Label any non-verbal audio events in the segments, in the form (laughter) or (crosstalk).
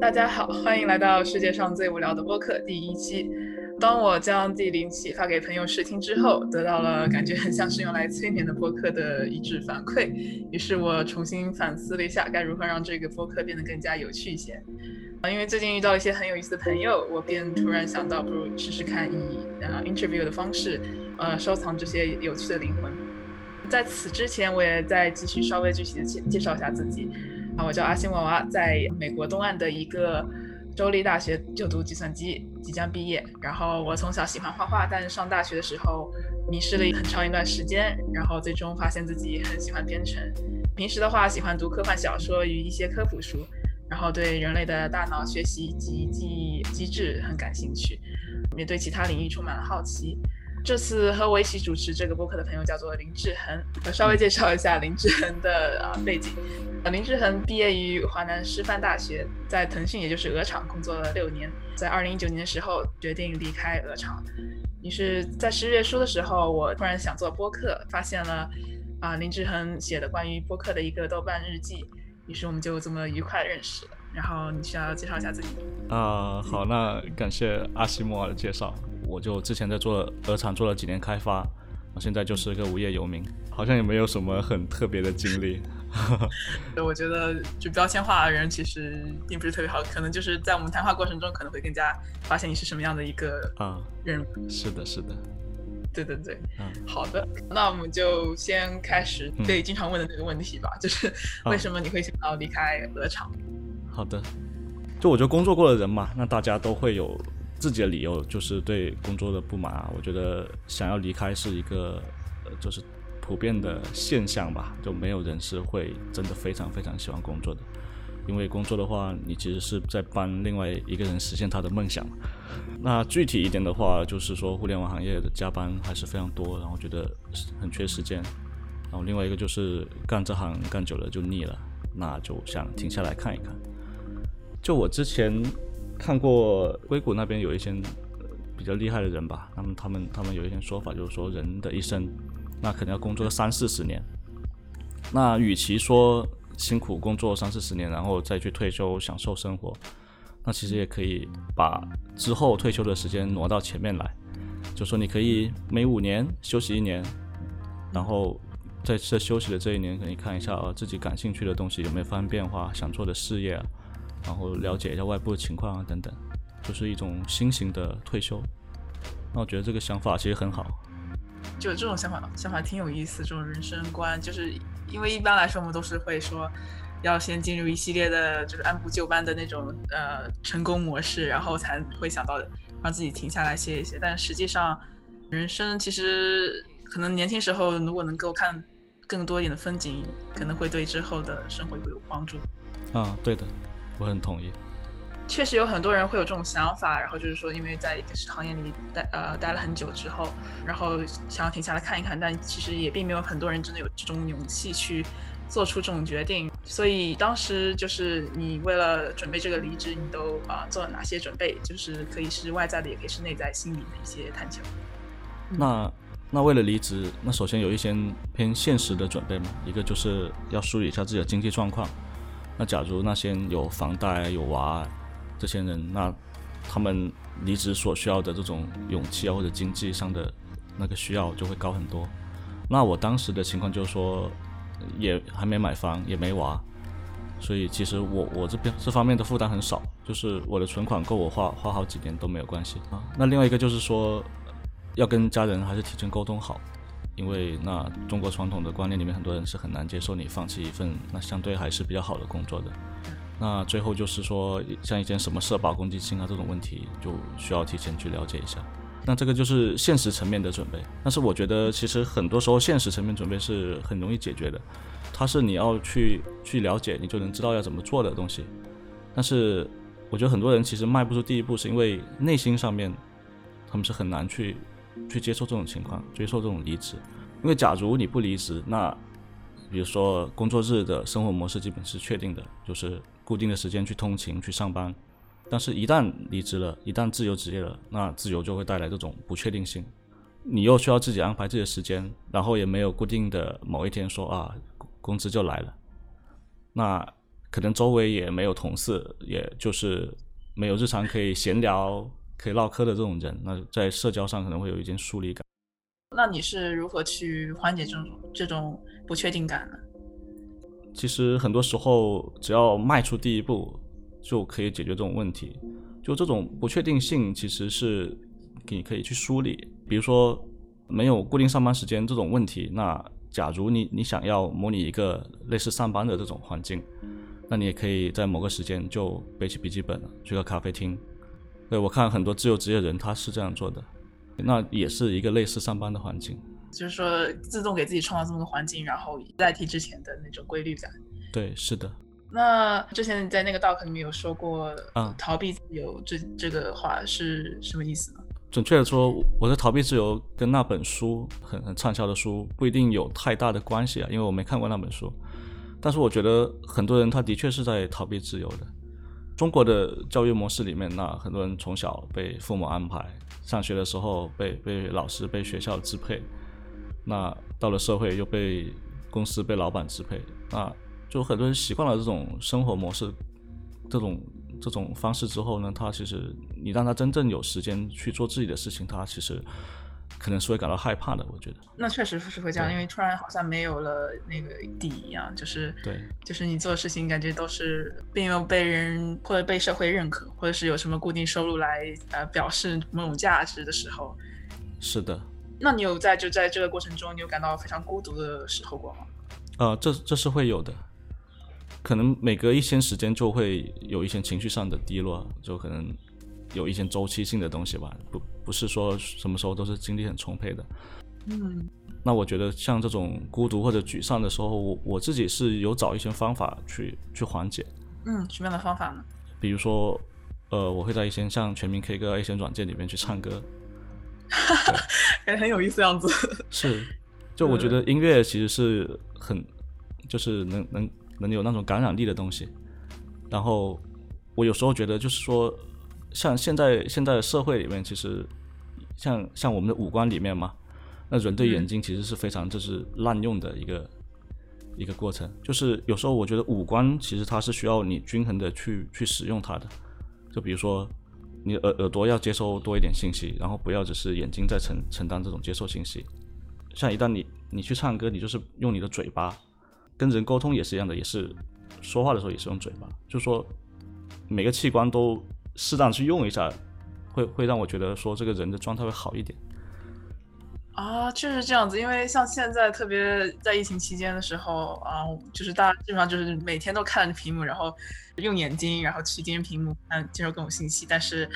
大家好，欢迎来到世界上最无聊的播客第一期。当我将第零期发给朋友试听之后，得到了感觉很像是用来催眠的播客的一致反馈，于是我重新反思了一下该如何让这个播客变得更加有趣一些。啊，因为最近遇到一些很有意思的朋友，我便突然想到，不如试试看以呃 interview 的方式，呃收藏这些有趣的灵魂。在此之前，我也再继续稍微具体的介介绍一下自己。啊，我叫阿星娃娃，在美国东岸的一个州立大学就读计算机，即将毕业。然后我从小喜欢画画，但上大学的时候迷失了很长一段时间，然后最终发现自己很喜欢编程。平时的话，喜欢读科幻小说与一些科普书，然后对人类的大脑学习及记忆机制很感兴趣，也对其他领域充满了好奇。这次和我一起主持这个播客的朋友叫做林志恒，我稍微介绍一下林志恒的啊背景。林志恒毕业于华南师范大学，在腾讯也就是鹅厂工作了六年，在二零一九年的时候决定离开鹅厂。于是，在十月初的时候，我突然想做播客，发现了啊林志恒写的关于播客的一个豆瓣日记，于是我们就这么愉快认识了。然后你需要介绍一下自己啊？好，那感谢阿西莫尔的介绍。我就之前在做鹅厂做了几年开发，我现在就是个无业游民，好像也没有什么很特别的经历。(laughs) 我觉得就标签化的人其实并不是特别好，可能就是在我们谈话过程中可能会更加发现你是什么样的一个啊人。是的，是的，对对对，嗯，好的，那我们就先开始最经常问的那个问题吧，就是为什么你会想要离开鹅厂？好的，就我觉得工作过的人嘛，那大家都会有。自己的理由就是对工作的不满啊，我觉得想要离开是一个，呃，就是普遍的现象吧，就没有人是会真的非常非常喜欢工作的，因为工作的话，你其实是在帮另外一个人实现他的梦想。那具体一点的话，就是说互联网行业的加班还是非常多，然后觉得很缺时间，然后另外一个就是干这行干久了就腻了，那就想停下来看一看。就我之前。看过硅谷那边有一些比较厉害的人吧，那么他们他们有一些说法，就是说人的一生，那可能要工作三四十年。那与其说辛苦工作三四十年，然后再去退休享受生活，那其实也可以把之后退休的时间挪到前面来，就说你可以每五年休息一年，然后在这休息的这一年，可以看一下啊自己感兴趣的东西有没有发生变化，想做的事业。然后了解一下外部的情况啊，等等，就是一种新型的退休。那我觉得这个想法其实很好。就这种想法，想法挺有意思。这种人生观，就是因为一般来说我们都是会说，要先进入一系列的，就是按部就班的那种呃成功模式，然后才会想到让自己停下来歇一歇。但实际上，人生其实可能年轻时候如果能够看更多一点的风景，可能会对之后的生活会有帮助。啊，对的。我很同意，确实有很多人会有这种想法，然后就是说，因为在一个行业里待呃待了很久之后，然后想要停下来看一看，但其实也并没有很多人真的有这种勇气去做出这种决定。所以当时就是你为了准备这个离职，你都啊做了哪些准备？就是可以是外在的，也可以是内在心理的一些探求。那那为了离职，那首先有一些偏现实的准备嘛，一个就是要梳理一下自己的经济状况。那假如那些有房贷有娃这些人，那他们离职所需要的这种勇气啊，或者经济上的那个需要就会高很多。那我当时的情况就是说，也还没买房，也没娃，所以其实我我这边这方面的负担很少，就是我的存款够我花花好几年都没有关系啊。那另外一个就是说，要跟家人还是提前沟通好。因为那中国传统的观念里面，很多人是很难接受你放弃一份那相对还是比较好的工作的。那最后就是说，像一件什么社保、公积金啊这种问题，就需要提前去了解一下。那这个就是现实层面的准备。但是我觉得，其实很多时候现实层面准备是很容易解决的，它是你要去去了解，你就能知道要怎么做的东西。但是我觉得很多人其实迈不出第一步，是因为内心上面他们是很难去。去接受这种情况，接受这种离职，因为假如你不离职，那比如说工作日的生活模式基本是确定的，就是固定的时间去通勤去上班。但是，一旦离职了，一旦自由职业了，那自由就会带来这种不确定性。你又需要自己安排自己的时间，然后也没有固定的某一天说啊，工资就来了。那可能周围也没有同事，也就是没有日常可以闲聊、可以唠嗑的这种人，那在社交上可能会有一点疏离感。那你是如何去缓解这种这种不确定感呢？其实很多时候，只要迈出第一步，就可以解决这种问题。就这种不确定性，其实是你可以去梳理。比如说，没有固定上班时间这种问题，那假如你你想要模拟一个类似上班的这种环境，那你也可以在某个时间就背起笔记本去个咖啡厅。对我看很多自由职业人他是这样做的，那也是一个类似上班的环境。就是说，自动给自己创造这么个环境，然后代替之前的那种规律感。对，是的。那之前你在那个 doc 里面有说过，嗯，逃避自由这这个话是什么意思呢？准确的说，我的逃避自由跟那本书很很畅销的书不一定有太大的关系啊，因为我没看过那本书。但是我觉得很多人他的确是在逃避自由的。中国的教育模式里面，那很多人从小被父母安排，上学的时候被被老师被学校支配。那到了社会又被公司被老板支配，那就很多人习惯了这种生活模式，这种这种方式之后呢，他其实你让他真正有时间去做自己的事情，他其实可能是会感到害怕的。我觉得那确实是会这样，因为突然好像没有了那个底一样，就是对，就是你做的事情感觉都是并没有被人或者被社会认可，或者是有什么固定收入来呃表示某种价值的时候，是的。那你有在就在这个过程中，你有感到非常孤独的时候过吗？呃，这这是会有的，可能每隔一些时间就会有一些情绪上的低落，就可能有一些周期性的东西吧，不不是说什么时候都是精力很充沛的。嗯，那我觉得像这种孤独或者沮丧的时候，我我自己是有找一些方法去去缓解。嗯，什么样的方法呢？比如说，呃，我会在一些像全民 K 歌一些软件里面去唱歌。感 (laughs) 觉很有意思样子。是，就我觉得音乐其实是很，就是能能能有那种感染力的东西。然后我有时候觉得，就是说，像现在现在的社会里面，其实像像我们的五官里面嘛，那人对眼睛其实是非常就是滥用的一个一个过程。就是有时候我觉得五官其实它是需要你均衡的去去使用它的。就比如说。你耳耳朵要接收多一点信息，然后不要只是眼睛在承承担这种接受信息。像一旦你你去唱歌，你就是用你的嘴巴跟人沟通也是一样的，也是说话的时候也是用嘴巴，就说每个器官都适当去用一下，会会让我觉得说这个人的状态会好一点。啊，确实这样子，因为像现在特别在疫情期间的时候啊，就是大家基本上就是每天都看着屏幕，然后用眼睛，然后去盯着屏幕看接受各种信息。但是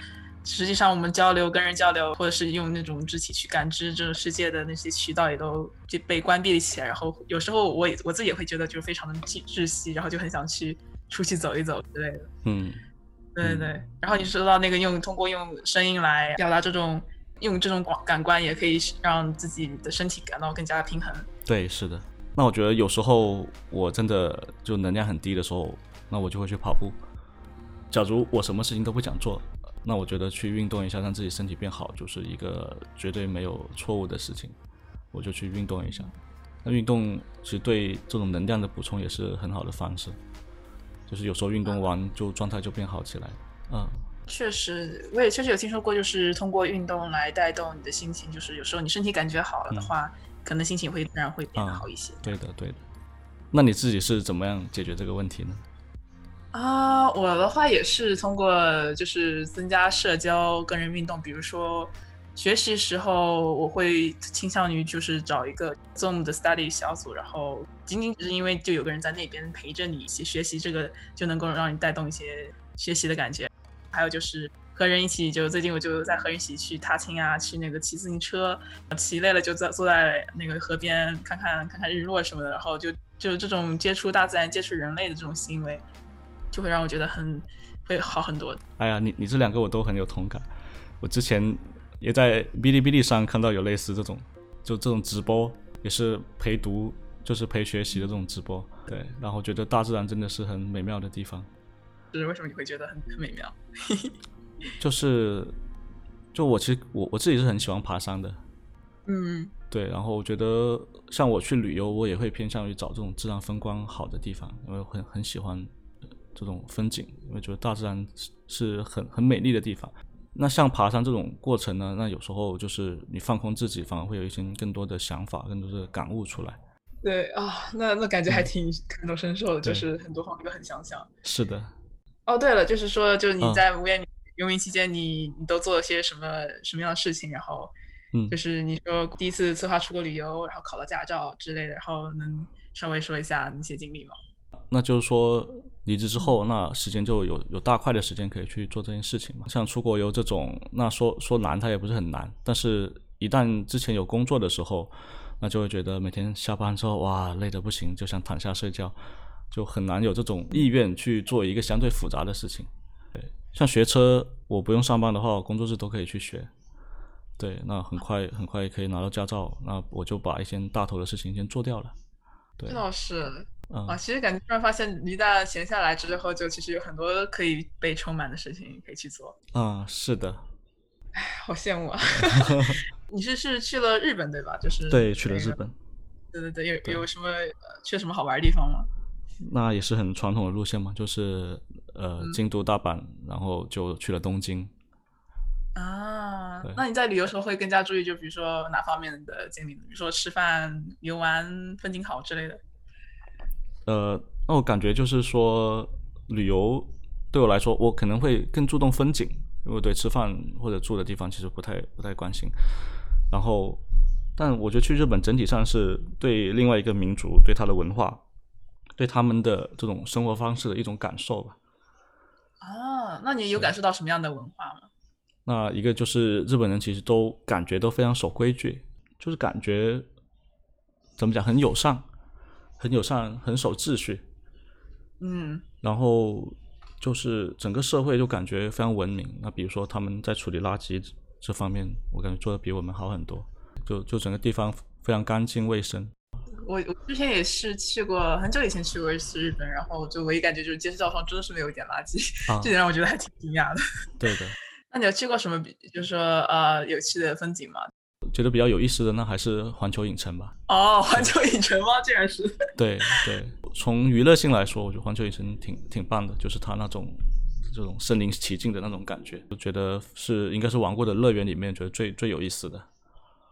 实际上我们交流、跟人交流，或者是用那种肢体去感知这个世界的那些渠道，也都就被关闭了起来。然后有时候我也我自己也会觉得就是非常的窒窒息，然后就很想去出去走一走之类的。嗯，对对对。然后你说到那个用通过用声音来表达这种。用这种感感官也可以让自己的身体感到更加平衡。对，是的。那我觉得有时候我真的就能量很低的时候，那我就会去跑步。假如我什么事情都不想做，那我觉得去运动一下，让自己身体变好，就是一个绝对没有错误的事情。我就去运动一下。那运动其实对这种能量的补充也是很好的方式。就是有时候运动完就状态就变好起来。嗯。确实，我也确实有听说过，就是通过运动来带动你的心情。就是有时候你身体感觉好了的话，可能心情会自然会变得好一些。对的，对的。那你自己是怎么样解决这个问题呢？啊，我的话也是通过就是增加社交、跟人运动。比如说学习时候，我会倾向于就是找一个 Zoom 的 study 小组，然后仅仅只是因为就有个人在那边陪着你一起学习，这个就能够让你带动一些学习的感觉。还有就是和人一起，就最近我就在和人一起去踏青啊，去那个骑自行车，骑累了就在坐在那个河边看看看看日落什么的，然后就就这种接触大自然、接触人类的这种行为，就会让我觉得很会好很多。哎呀，你你这两个我都很有同感。我之前也在哔哩哔哩上看到有类似这种，就这种直播，也是陪读，就是陪学习的这种直播。对，然后觉得大自然真的是很美妙的地方。就是为什么你会觉得很很美妙？(laughs) 就是，就我其实我我自己是很喜欢爬山的，嗯，对。然后我觉得像我去旅游，我也会偏向于找这种自然风光好的地方，因为很很喜欢这种风景，因为觉得大自然是是很很美丽的地方。那像爬山这种过程呢，那有时候就是你放空自己，反而会有一些更多的想法、更多的感悟出来。对啊，那那感觉还挺感同身受的，就是很多方面都很相像。是的，哦，对了，就是说，就是你嗯在无业游民期间，你你都做了些什么什么样的事情？然后，嗯就是你说第一次策划出国旅游，然后考了驾照之类的，然后能稍微说一下那些经历吗？那就是说离职之后，那时间就有有大块的时间可以去做这件事情嘛。像出国游这种，那说说难，它也不是很难，但是一旦之前有工作的时候，那就会觉得每天下班之后，哇，累得不行，就想躺下睡觉，就很难有这种意愿去做一个相对复杂的事情。对，像学车，我不用上班的话，我工作日都可以去学。对，那很快很快可以拿到驾照，那我就把一些大头的事情先做掉了。对这，倒是嗯啊，，其实感觉突然发现，一旦闲下来之后，就其实有很多可以被充满的事情可以去做，啊、是的，哎好羡慕啊！(laughs) 你是是去了日本对吧？就是对，去了日本，对对对，有有什么呃去什么好玩的地方吗？那也是很传统的路线嘛，就是呃嗯京都、大阪，然后就去了东京。啊，那你在旅游的时候会更加注意，就比如说哪方面的经历？比如说吃饭、游玩、风景好之类的。呃，那我感觉就是说，旅游对我来说，我可能会更注重风景，因为对吃饭或者住的地方其实不太不太关心。然后，但我觉得去日本整体上是对另外一个民族、对他的文化、对他们的这种生活方式的一种感受吧。啊，那你有感受到什么样的文化吗？那一个就是日本人其实都感觉都非常守规矩，就是感觉怎么讲很友善，很友善，很守秩序，嗯然后就是整个社会就感觉非常文明。那比如说他们在处理垃圾这方面，我感觉做的比我们好很多，就就整个地方非常干净卫生。我我之前也是去过，很久以前去过一次日本，然后就唯一感觉就是街市道上真的是没有一点垃圾，啊 (laughs) 这点让我觉得还挺惊讶的。对的，(laughs) 那你有去过什么比，就是说呃有趣的风景吗？觉得比较有意思的那还是环球影城吧。哦，环球影城吗？竟然是。对对，从娱乐性来说，我觉得环球影城挺挺棒的，就是它那种这种身临其境的那种感觉，我觉得是应该是玩过的乐园里面觉得最最有意思的。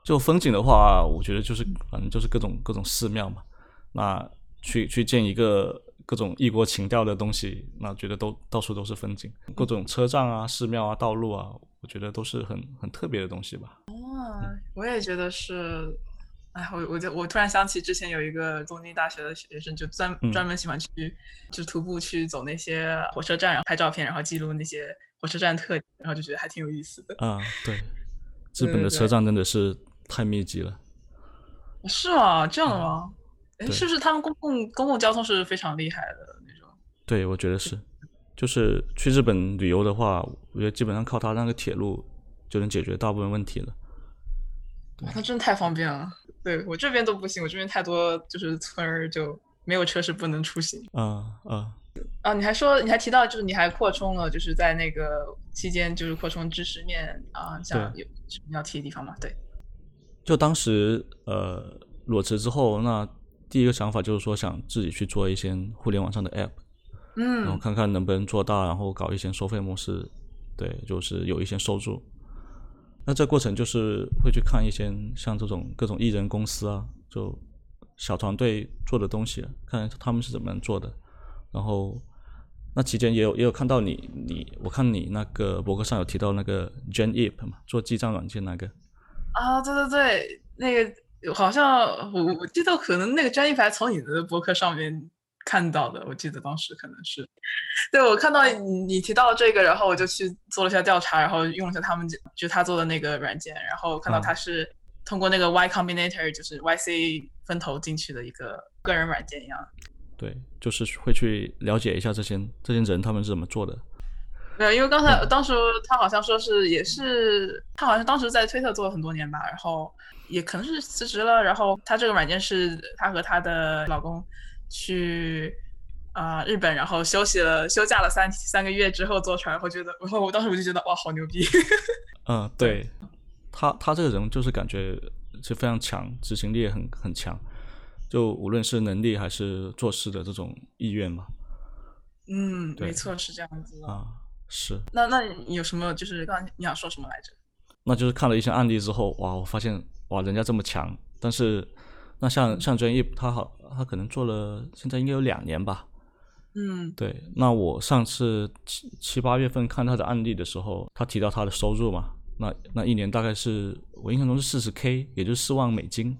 就风景的话，我觉得就是反正就是各种各种寺庙嘛，那去去建一个各种异国情调的东西，那觉得都到处都是风景，各种车站啊、寺庙啊、道路啊，我觉得都是很很特别的东西吧。哦，我也觉得是。哎，我我就我突然想起之前有一个东京大学的学生，就专嗯专门喜欢去，就徒步去走那些火车站，然后拍照片，然后记录那些火车站特点，然后就觉得还挺有意思的。啊，对，(laughs) 日本的车站真的是太密集了。是吗？这样的吗？哎，对是不是他们公共公共交通是非常厉害的那种？对，我觉得是，就是去日本旅游的话，我觉得基本上靠它那个铁路就能解决大部分问题了。哇，那真的太方便了。对我这边都不行，我这边太多就是村儿就没有车是不能出行。啊啊，啊，你还说你还提到就是你还扩充了，就是在那个期间就是扩充知识面啊，像有什么要提的地方吗？对，就当时呃裸辞之后，那第一个想法就是说想自己去做一些互联网上的 app，然后嗯看看能不能做大，然后搞一些收费模式，对，就是有一些收入。那这过程就是会去看一些像这种各种艺人公司啊，就小团队做的东西啊，看他们是怎么样做的。然后那期间也有也有看到你你，我看你那个博客上有提到那个 Gen App 嘛，做记账软件那个。啊，对对对，那个好像我我记得可能那个专业牌从你的博客上面看到的，我记得当时可能是，对我看到你你提到这个，然后我就去做了一下调查，然后用了一下他们就就他做的那个软件，然后看到啊他是通过那个 Y Combinator 就是 YC 分头进去的一个个人软件一样。对，就是会去了解一下这些这些人他们是怎么做的。没有，因为刚才当时他好像说是也是他好像当时在推特做了很多年吧，然后也可能是辞职了，然后他这个软件是他和他的老公去啊、日本，然后休息了休假了三三个月之后做出来，我觉得，然后我当时我就觉得哇，好牛逼！(laughs) 嗯，对，他他这个人就是感觉是非常强，执行力也很很强，就无论是能力还是做事的这种意愿嘛。嗯，没错，是这样子的。啊，是，那那你有什么就是刚才你想说什么来着？那就是看了一些案例之后，哇，我发现哇，人家这么强，但是那像像专业他好，他可能做了现在应该有两年吧，嗯对，那我上次七七八月份看他的案例的时候，他提到他的收入嘛，那那一年大概是我印象中是四十 K，也就是四万美金。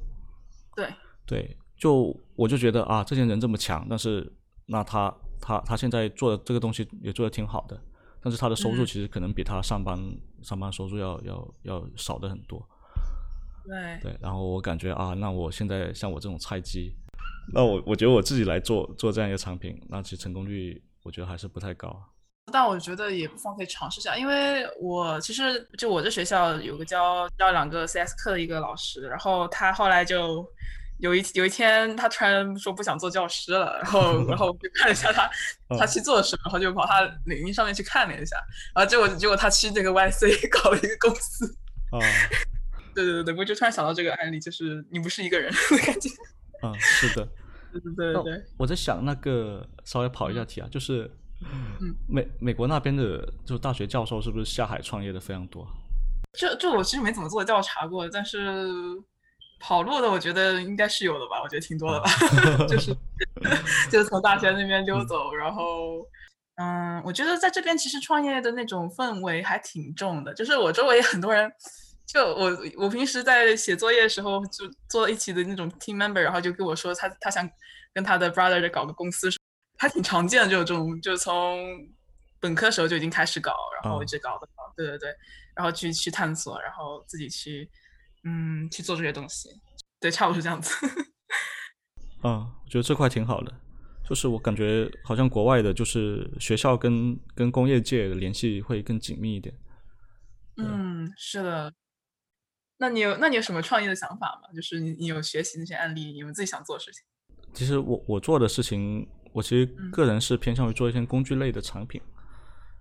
对，对，就我就觉得啊，这些人这么强，但是那他他他现在做的这个东西也做的挺好的，但是他的收入嗯其实可能比他上班、上班收入要要要少的很多。对，对，然后我感觉啊，那我现在像我这种菜鸡，(laughs) 那我我觉得我自己来做做这样一个产品，那其实成功率我觉得还是不太高。但我觉得也不妨可以尝试一下，因为我其实就我这学校有个教教两个 CS 课的一个老师，然后他后来就有一有一天他突然说不想做教师了，然后然后我就看了一下他 (laughs) 他去做什么，然后就跑他领英上面去看了一下，然后结果结果他去那个 YC (laughs) 搞了一个公司，啊对对对对，我就突然想到这个案例，就是你不是一个人的感觉，(laughs) 嗯，是的。对对对对对，我在想那个稍微跑一下题啊，就是嗯美美国那边的就大学教授是不是下海创业的非常多？这这我其实没怎么做调查过，但是跑路的我觉得应该是有的吧，我觉得挺多的吧，(laughs) (laughs) 就是就是从大学那边溜走，然后嗯，我觉得在这边其实创业的那种氛围还挺重的，就是我周围很多人。就我我平时在写作业的时候，就坐一起的那种 team member，然后就跟我说他他想跟他的 brother 搞个公司，还挺常见的，就有这种，就从本科时候就已经开始搞，然后一直搞的搞，对对对，然后去去探索，然后自己去嗯去做这些东西，对，差不多是这样子。啊，(laughs) 我觉得这块挺好的，就是我感觉好像国外的，就是学校跟跟工业界的联系会更紧密一点。嗯，是的。那你有那你有什么创业的想法吗？就是你你有学习那些案例，有没有自己想做的事情？其实我我做的事情，我其实嗯个人是偏向于做一些工具类的产品，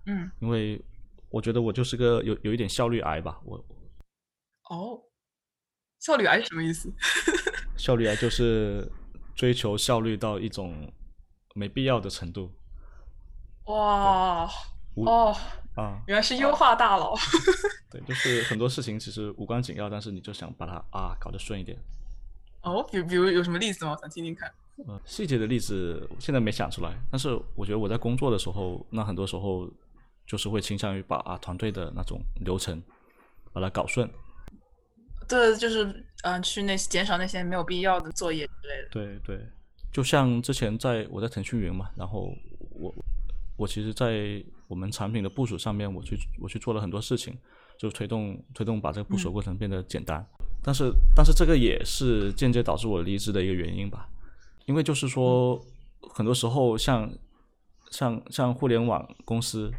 嗯，因为我觉得我就是个有有一点效率癌吧，我哦，效率癌是什么意思？(laughs) 效率癌就是追求效率到一种没必要的程度哇，哦，啊，原来是优化大佬。(laughs) 对，就是很多事情其实无关紧要，但是你就想把它啊搞得顺一点。哦，比比如有什么例子吗？我想听听看。呃，细节的例子现在没想出来，但是我觉得我在工作的时候，那很多时候就是会倾向于把啊团队的那种流程把它搞顺。对，就是嗯、呃去那减少那些没有必要的作业之类的。对对，就像之前在我在腾讯云嘛，然后我我其实，在我们产品的部署上面，我去我去做了很多事情，就推动推动把这个部署过程变得简单。但是但是这个也是间接导致我离职的一个原因吧，因为就是说，很多时候像像像互联网公司，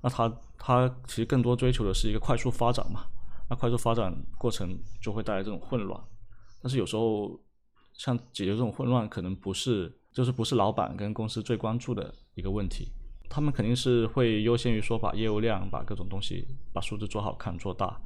那它它其实更多追求的是一个快速发展嘛，那快速发展过程就会带来这种混乱。但是有时候，像解决这种混乱，可能不是就是不是老板跟公司最关注的一个问题，他们肯定是会优先于说把业务量、把各种东西、把数字做好看、做大，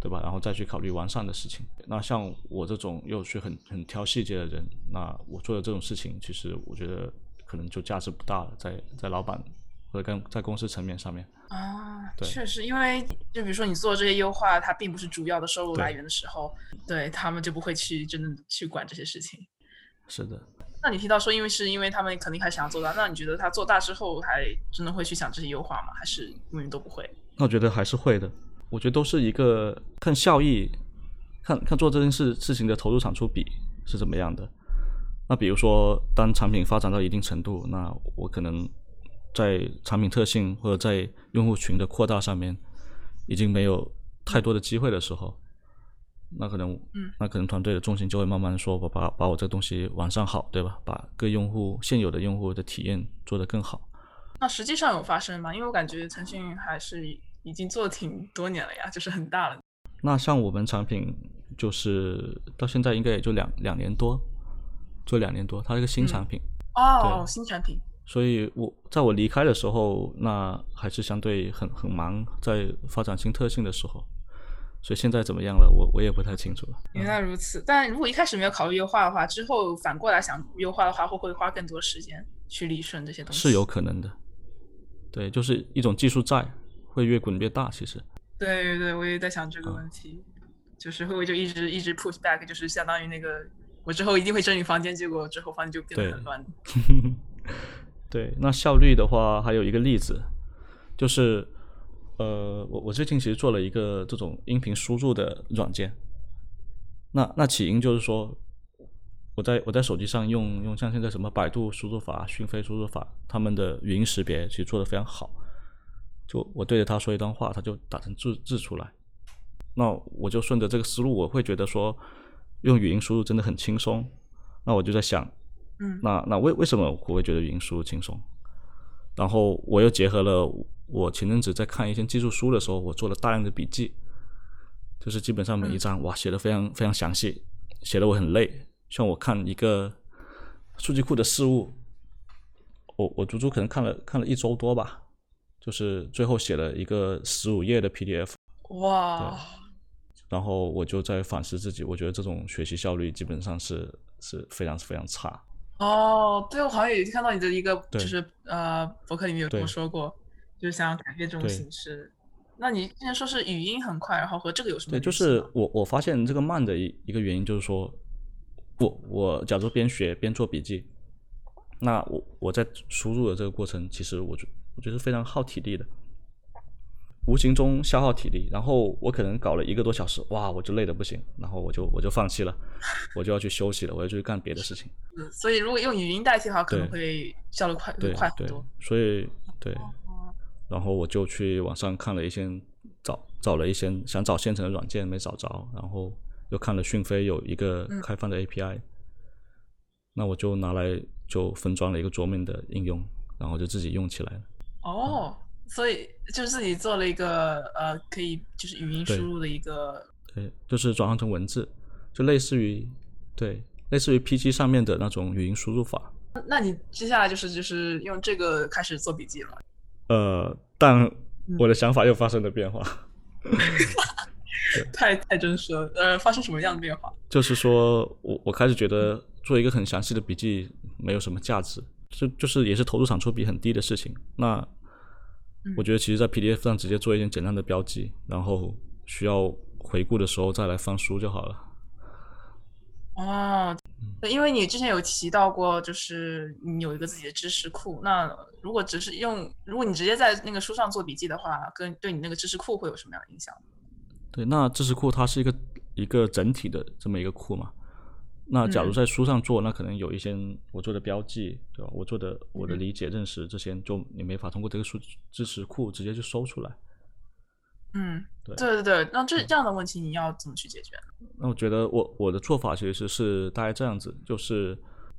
对吧？然后再去考虑完善的事情。那像我这种又去很很挑细节的人，那我做的这种事情，其实我觉得可能就价值不大了，在在老板或者跟在公司层面上面。啊，对确实，因为就比如说你做这些优化，它并不是主要的收入来源的时候，对他们就不会去真的去管这些事情。是的，那你提到说，因为是因为他们肯定还想要做大，那你觉得他做大之后还真的会去想这些优化吗？还是永远都不会？那我觉得还是会的。我觉得都是一个看效益，看看做这件事事情的投入产出比是怎么样的。那比如说，当产品发展到一定程度，那我可能在产品特性或者在用户群的扩大上面，已经没有太多的机会的时候，那可能，嗯，那可能团队的重心就会慢慢说，我把把我这个东西完善好，对吧？把各用户现有的用户的体验做得更好。那实际上有发生吗？因为我感觉腾讯还是已经做挺多年了呀，就是很大了。那像我们产品就是到现在应该也就两两年多，就两年多，它是一个新产品，哦，对新产品。所以我在我离开的时候，那还是相对很很忙，在发展新特性的时候，所以现在怎么样了，我我也不太清楚了。原来如此，但如果一开始没有考虑优化的话，之后反过来想优化的话，会不会花更多时间去理顺这些东西？是有可能的，对，就是一种技术债，会越滚越大。其实，对对对，我也在想这个问题，就是会不会就一直一直 push back，就是相当于那个我之后一定会整理房间，结果之后房间就变得很乱。(laughs) 对，那效率的话，还有一个例子，就是呃，我我最近其实做了一个这种音频输入的软件，那那起因就是说。我在我在手机上用用像现在什么百度输入法、讯飞输入法，他们的语音识别其实做的非常好。就我对着它说一段话，它就打成字字出来。那我就顺着这个思路，我会觉得说用语音输入真的很轻松。那我就在想，嗯，那那为为什么我会觉得语音输入轻松？然后我又结合了我前阵子在看一些技术书的时候，我做了大量的笔记，就是基本上每一章哇写的非常非常详细，写的我很累。像我看一个数据库的事务，我我足足可能看了看了一周多吧，就是最后写了一个十五页的 PDF。哇！然后我就在反思自己，我觉得这种学习效率基本上是是非常非常差。哦，对，我好像也看到你的一个就是呃博客里面有跟我说过，就是想要改变这种形式。那你之前说是语音很快，然后和这个有什么？对，就是我我发现这个慢的一一个原因就是说。我，我假如边学边做笔记，那我我在输入的这个过程，其实我觉我觉得非常耗体力的，无形中消耗体力。然后我可能搞了一个多小时，哇，我就累的不行，然后我就我就放弃了，我就要去休息了，我要去干别的事情。嗯，所以如果用语音代替的话，可能会效率快快很多。所以对，然后我就去网上看了一些找找了一些想找现成的软件，没找着，然后。又看了讯飞有一个开放的 API，那我就拿来就分装了一个桌面的应用，然后就自己用起来了。哦，所以就自己做了一个呃，可以就是语音输入的一个，对，就是转换成文字，就类似于对，类似于 PG 上面的那种语音输入法。那你接下来就是就是用这个开始做笔记了？呃，但我的想法又发生了变化。(laughs) 太太真实了，呃，发生什么样的变化？就是说我我开始觉得做一个很详细的笔记没有什么价值，就就是也是投入产出比很低的事情。那我觉得其实，在 PDF 上直接做一件简单的标记，然后需要回顾的时候再来翻书就好了。哦，因为你之前有提到过，就是你有一个自己的知识库。那如果只是用，如果你直接在那个书上做笔记的话，跟对你那个知识库会有什么样的影响？对，那知识库它是一个一个整体的这么一个库嘛？那假如在书上做，那可能有一些我做的标记，对吧？我做的我的理解认识这些，就你没法通过这个书知识库直接就搜出来。嗯，对对对，那这这样的问题你要怎么去解决？那我觉得我我的做法其实是大概这样子，就是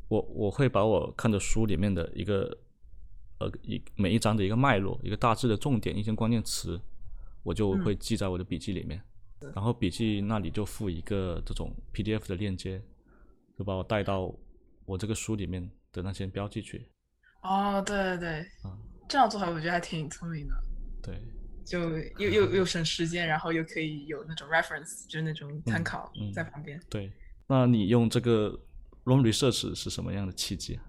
我我会把我看的书里面的一个呃一每一章的一个脉络，一个大致的重点，一些关键词。我就会记在我的笔记里面，然后笔记那里就附一个这种 PDF 的链接，就把我带到我这个书里面的那些标记去。哦，对对对，这样做法我觉得还挺聪明的。对，就又又又省时间，然后又可以有那种 reference，就是那种参考在旁边。对，那你用这个 Roam Research 是什么样的契机？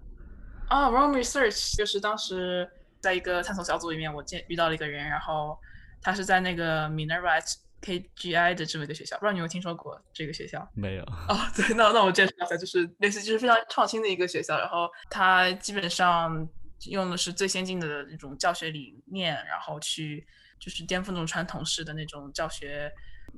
啊，Roam Research 就是当时在一个探索小组里面，我见遇到了一个人，然后。他是在那个 Minerva KGI 的这么一个学校，不知道你有没有听说过这个学校？没有。哦，对，那那我介绍一下，就是类似就是非常创新的一个学校，然后它基本上用的是最先进的那种教学理念，然后去就是颠覆那种传统式的那种教学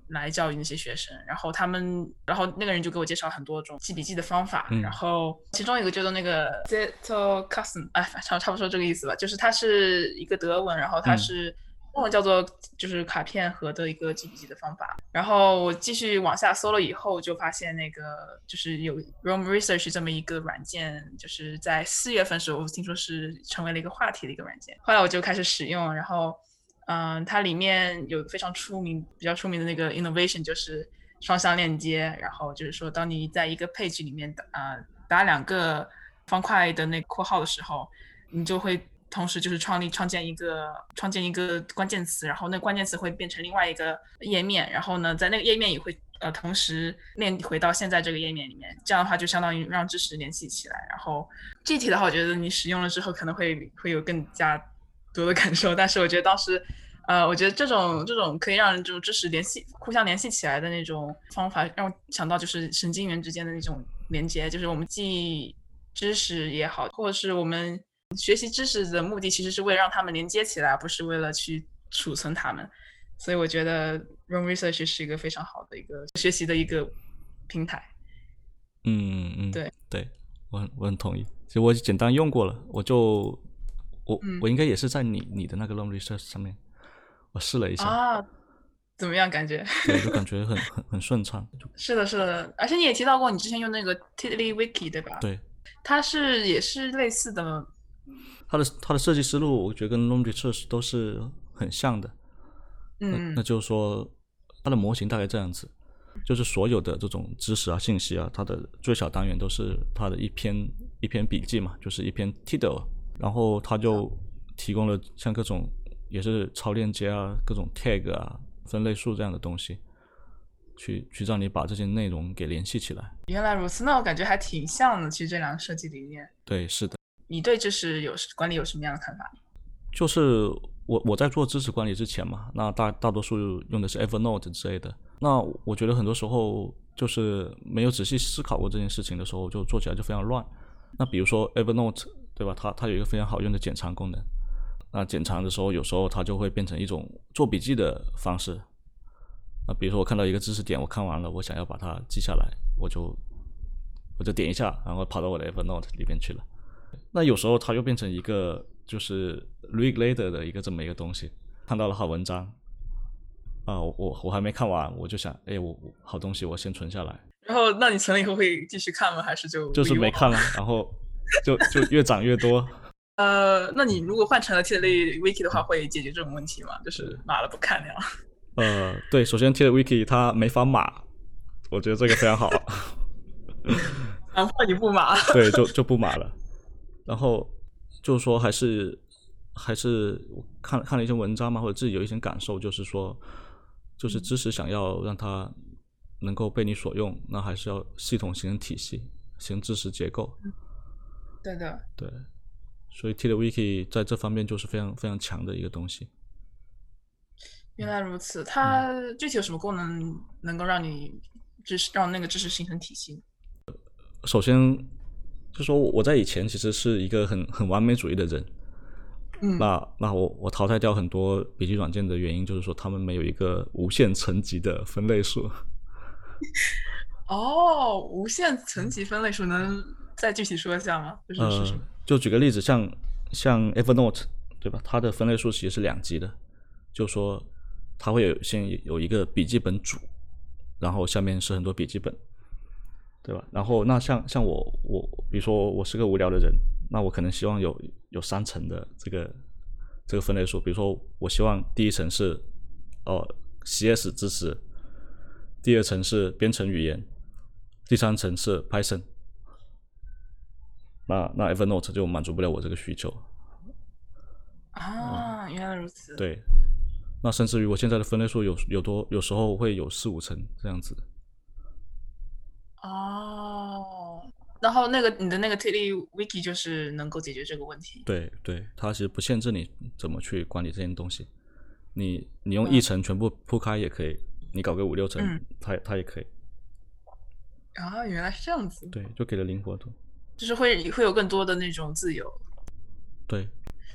来教育那些学生。然后他们，然后那个人就给我介绍很多种记笔记的方法，然后其中一个叫做那个 Zettelkasten，哎，差差不多这个意思吧，就是它是一个德文，然后它是。中文叫做就是卡片盒的一个记笔记的方法，然后我继续往下搜了以后，就发现那个就是有 Room Research 这么一个软件，就是在四月份时候，我听说是成为了一个话题的一个软件。后来我就开始使用，然后嗯，它里面有非常出名、比较出名的那个 innovation，就是双向链接。然后就是说，当你在一个 page 里面打呃打两个方块的那括号的时候，你就会。同时就是创立、创建一个、创建一个关键词，然后那关键词会变成另外一个页面，然后呢，在那个页面也会呃同时链回到现在这个页面里面。这样的话就相当于让知识联系起来。然后具体的话，我觉得你使用了之后可能会会有更加多的感受，但是我觉得当时，呃，我觉得这种这种可以让人就知识联系、互相联系起来的那种方法，让我想到就是神经元之间的那种连接，就是我们记忆知识也好，或者是我们学习知识的目的，其实是为了让他们连接起来，不是为了去储存它们。所以我觉得 Room Research 是一个非常好的一个学习的一个平台。嗯嗯，对对，我很我很同意。其实我简单用过了，我就我我应该也是在你你的那个 Room Research 上面，我试了一下啊，怎么样感觉？对，就感觉很很很顺畅。是的，是的，而且你也提到过你之前用那个 Tiddly Wiki 对吧？对，它是也是类似的。它的它的设计思路，我觉得跟 Room Research 都是很像的。嗯，那就是说，它的模型大概这样子，就是所有的这种知识啊、信息啊，它的最小单元都是它的一篇一篇笔记嘛，就是一篇 Tiddle，然后他就提供了像各种也是超链接啊、各种 tag 啊、分类数这样的东西，去去让你把这些内容给联系起来。原来如此，那我感觉还挺像的。其实这两个设计理念，对，是的。你对知识有管理有什么样的看法？就是我我在做知识管理之前嘛，那大大多数用的是 Evernote 之类的。那我觉得很多时候就是没有仔细思考过这件事情的时候，就做起来就非常乱。那比如说 Evernote，对吧？它它有一个非常好用的检查功能。那检查的时候，有时候它就会变成一种做笔记的方式。那比如说我看到一个知识点，我看完了，我想要把它记下来，我就我就点一下，然后跑到我的 Evernote 里边去了。那有时候它又变成一个就是 read later 的一个这么一个东西，看到了好文章，啊，我我还没看完，我就想，哎，我好东西我先存下来。然后，那你存了以后会继续看吗？还是就就是没看了，然后就就越涨越多。(laughs) 呃，那你如果换成了 Wiki 的话，会解决这种问题吗？就是码了不看那样。(laughs) 呃，对，首先 Wiki 它没法码，我觉得这个非常好。(laughs) 强迫你不码。对，就就不码了。然后就是说，还是还是看看了一些文章嘛，或者自己有一些感受，就是说，就是知识想要让它能够被你所用，那还是要系统形成体系，形成知识结构。对的。对，所以 Tiddly Wiki 在这方面就是非常非常强的一个东西。原来如此，它具体有什么功能能够让你知识让那个知识形成体系？首先。就说我在以前其实是一个很很完美主义的人，嗯，那那我我淘汰掉很多笔记软件的原因就是说他们没有一个无限层级的分类数。(laughs) 哦，无限层级分类数能再具体说一下吗？就是就举个例子，像像 Evernote 对吧？它的分类数其实是两级的，就说它会有先有一个笔记本主，然后下面是很多笔记本。对吧？然后那像像我我，比如说我是个无聊的人，那我可能希望有有三层的这个这个分类数。比如说，我希望第一层是哦 CS 知识，第二层是编程语言，第三层是 Python。那那 Evernote 就满足不了我这个需求。啊，原来如此。对，那甚至于我现在的分类数有有多有时候会有四五层这样子。哦，然后那个你的那个 Tiddly Wiki 就是能够解决这个问题。对对，它其实不限制你怎么去管理这些东西，你你用一层全部铺开也可以，你搞个五六层，它它也可以。啊，原来是这样子。对，就给了灵活度，就是会会有更多的那种自由。对。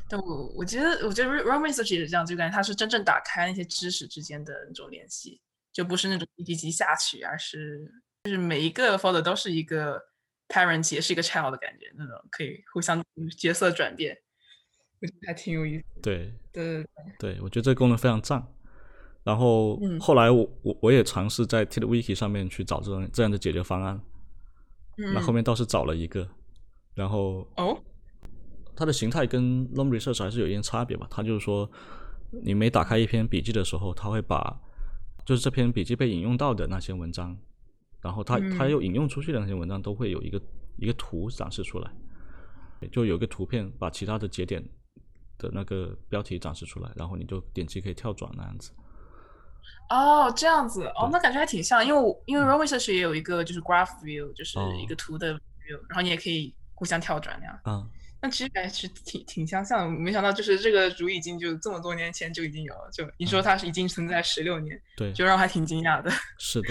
但我我觉得，我觉得 Room Research 也是这样，就感觉它是真正打开那些知识之间的那种联系，就不是那种一级级下去，而是。就是每一个 folder 都是一个 parent，也是一个 child 的感觉，那种可以互相角色转变，我觉得还挺有意思。对对对对，我觉得这个功能非常赞。然后后来我我我也尝试在 Tiddly Wiki 上面去找这种这样的解决方案，那后面倒是找了一个，然后哦，它的形态跟 Long Research 还是有一点差别吧。它就是说，你每打开一篇笔记的时候，它会把就是这篇笔记被引用到的那些文章。然后他他又引用出去的那些文章都会有一个一个图展示出来，就有个图片把其他的节点的那个标题展示出来，然后你就点击可以跳转那样子。哦，这样子哦，那感觉还挺像，因为因为 Roam Research 也有一个就是 Graph View，就是一个图的 view，然后你也可以互相跳转那样。啊，那其实还是挺挺相像的，没想到就是这个主已经就这么多年前就已经有了，就你说它是已经存在十六年，对，就让我还挺惊讶的。(laughs) 是的，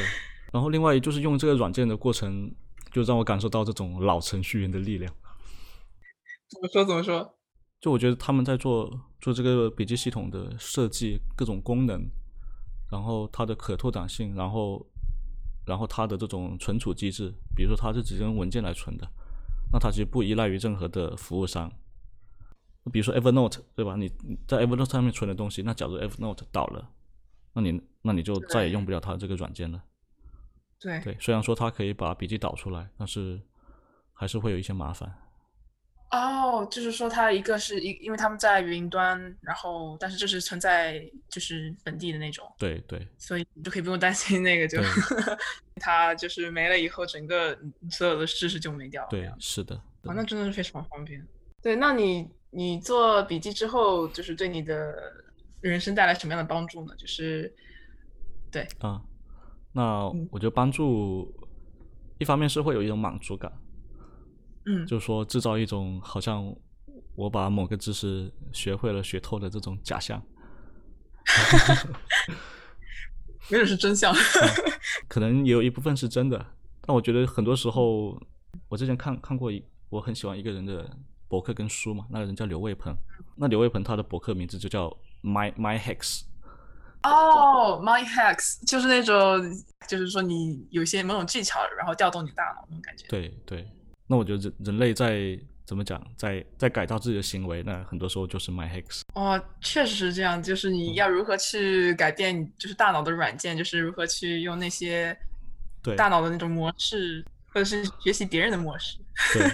然后另外就是用这个软件的过程，就让我感受到这种老程序员的力量。怎么说？怎么说？就我觉得他们在做做这个笔记系统的设计，各种功能，然后它的可拓展性，然后然后它的这种存储机制，比如说它是直接用文件来存的。那它其实不依赖于任何的服务商，比如说 Evernote，对吧？你在 Evernote 上面存的东西，那假如 Evernote 倒了，那你那你就再也用不了它这个软件了。对对，虽然说它可以把笔记导出来，但是还是会有一些麻烦。哦，就是说它一个是一，因为他们在云端，然后但是就是存在就是本地的那种。对对。所以你就可以不用担心那个，就 (laughs) 它就是没了以后，整个所有的知识就没掉。对，是的。啊，那真的是非常方便。对，那你你做笔记之后，就是对你的人生带来什么样的帮助呢？就是，对。啊，那我觉得帮助，一方面是会有一种满足感。嗯，就是说制造一种好像我把某个知识学会了、学透的这种假象，(laughs) 没准是真相，(laughs) 可能也有一部分是真的。但我觉得很多时候，我之前看看过一，我很喜欢一个人的博客跟书嘛，那个人叫刘卫鹏，那刘卫鹏他的博客名字就叫 My My Hacks。哦，My Hacks 就是那种，就是说你有些某种技巧，然后调动你大脑那种感觉。对对。那我觉得人人类在怎么讲，在在改造自己的行为，那很多时候就是 my hacks。哦，确实是这样，就是你要如何去改变，就是大脑的软件，就是如何去用那些对大脑的那种模式，或者是学习别人的模式。对，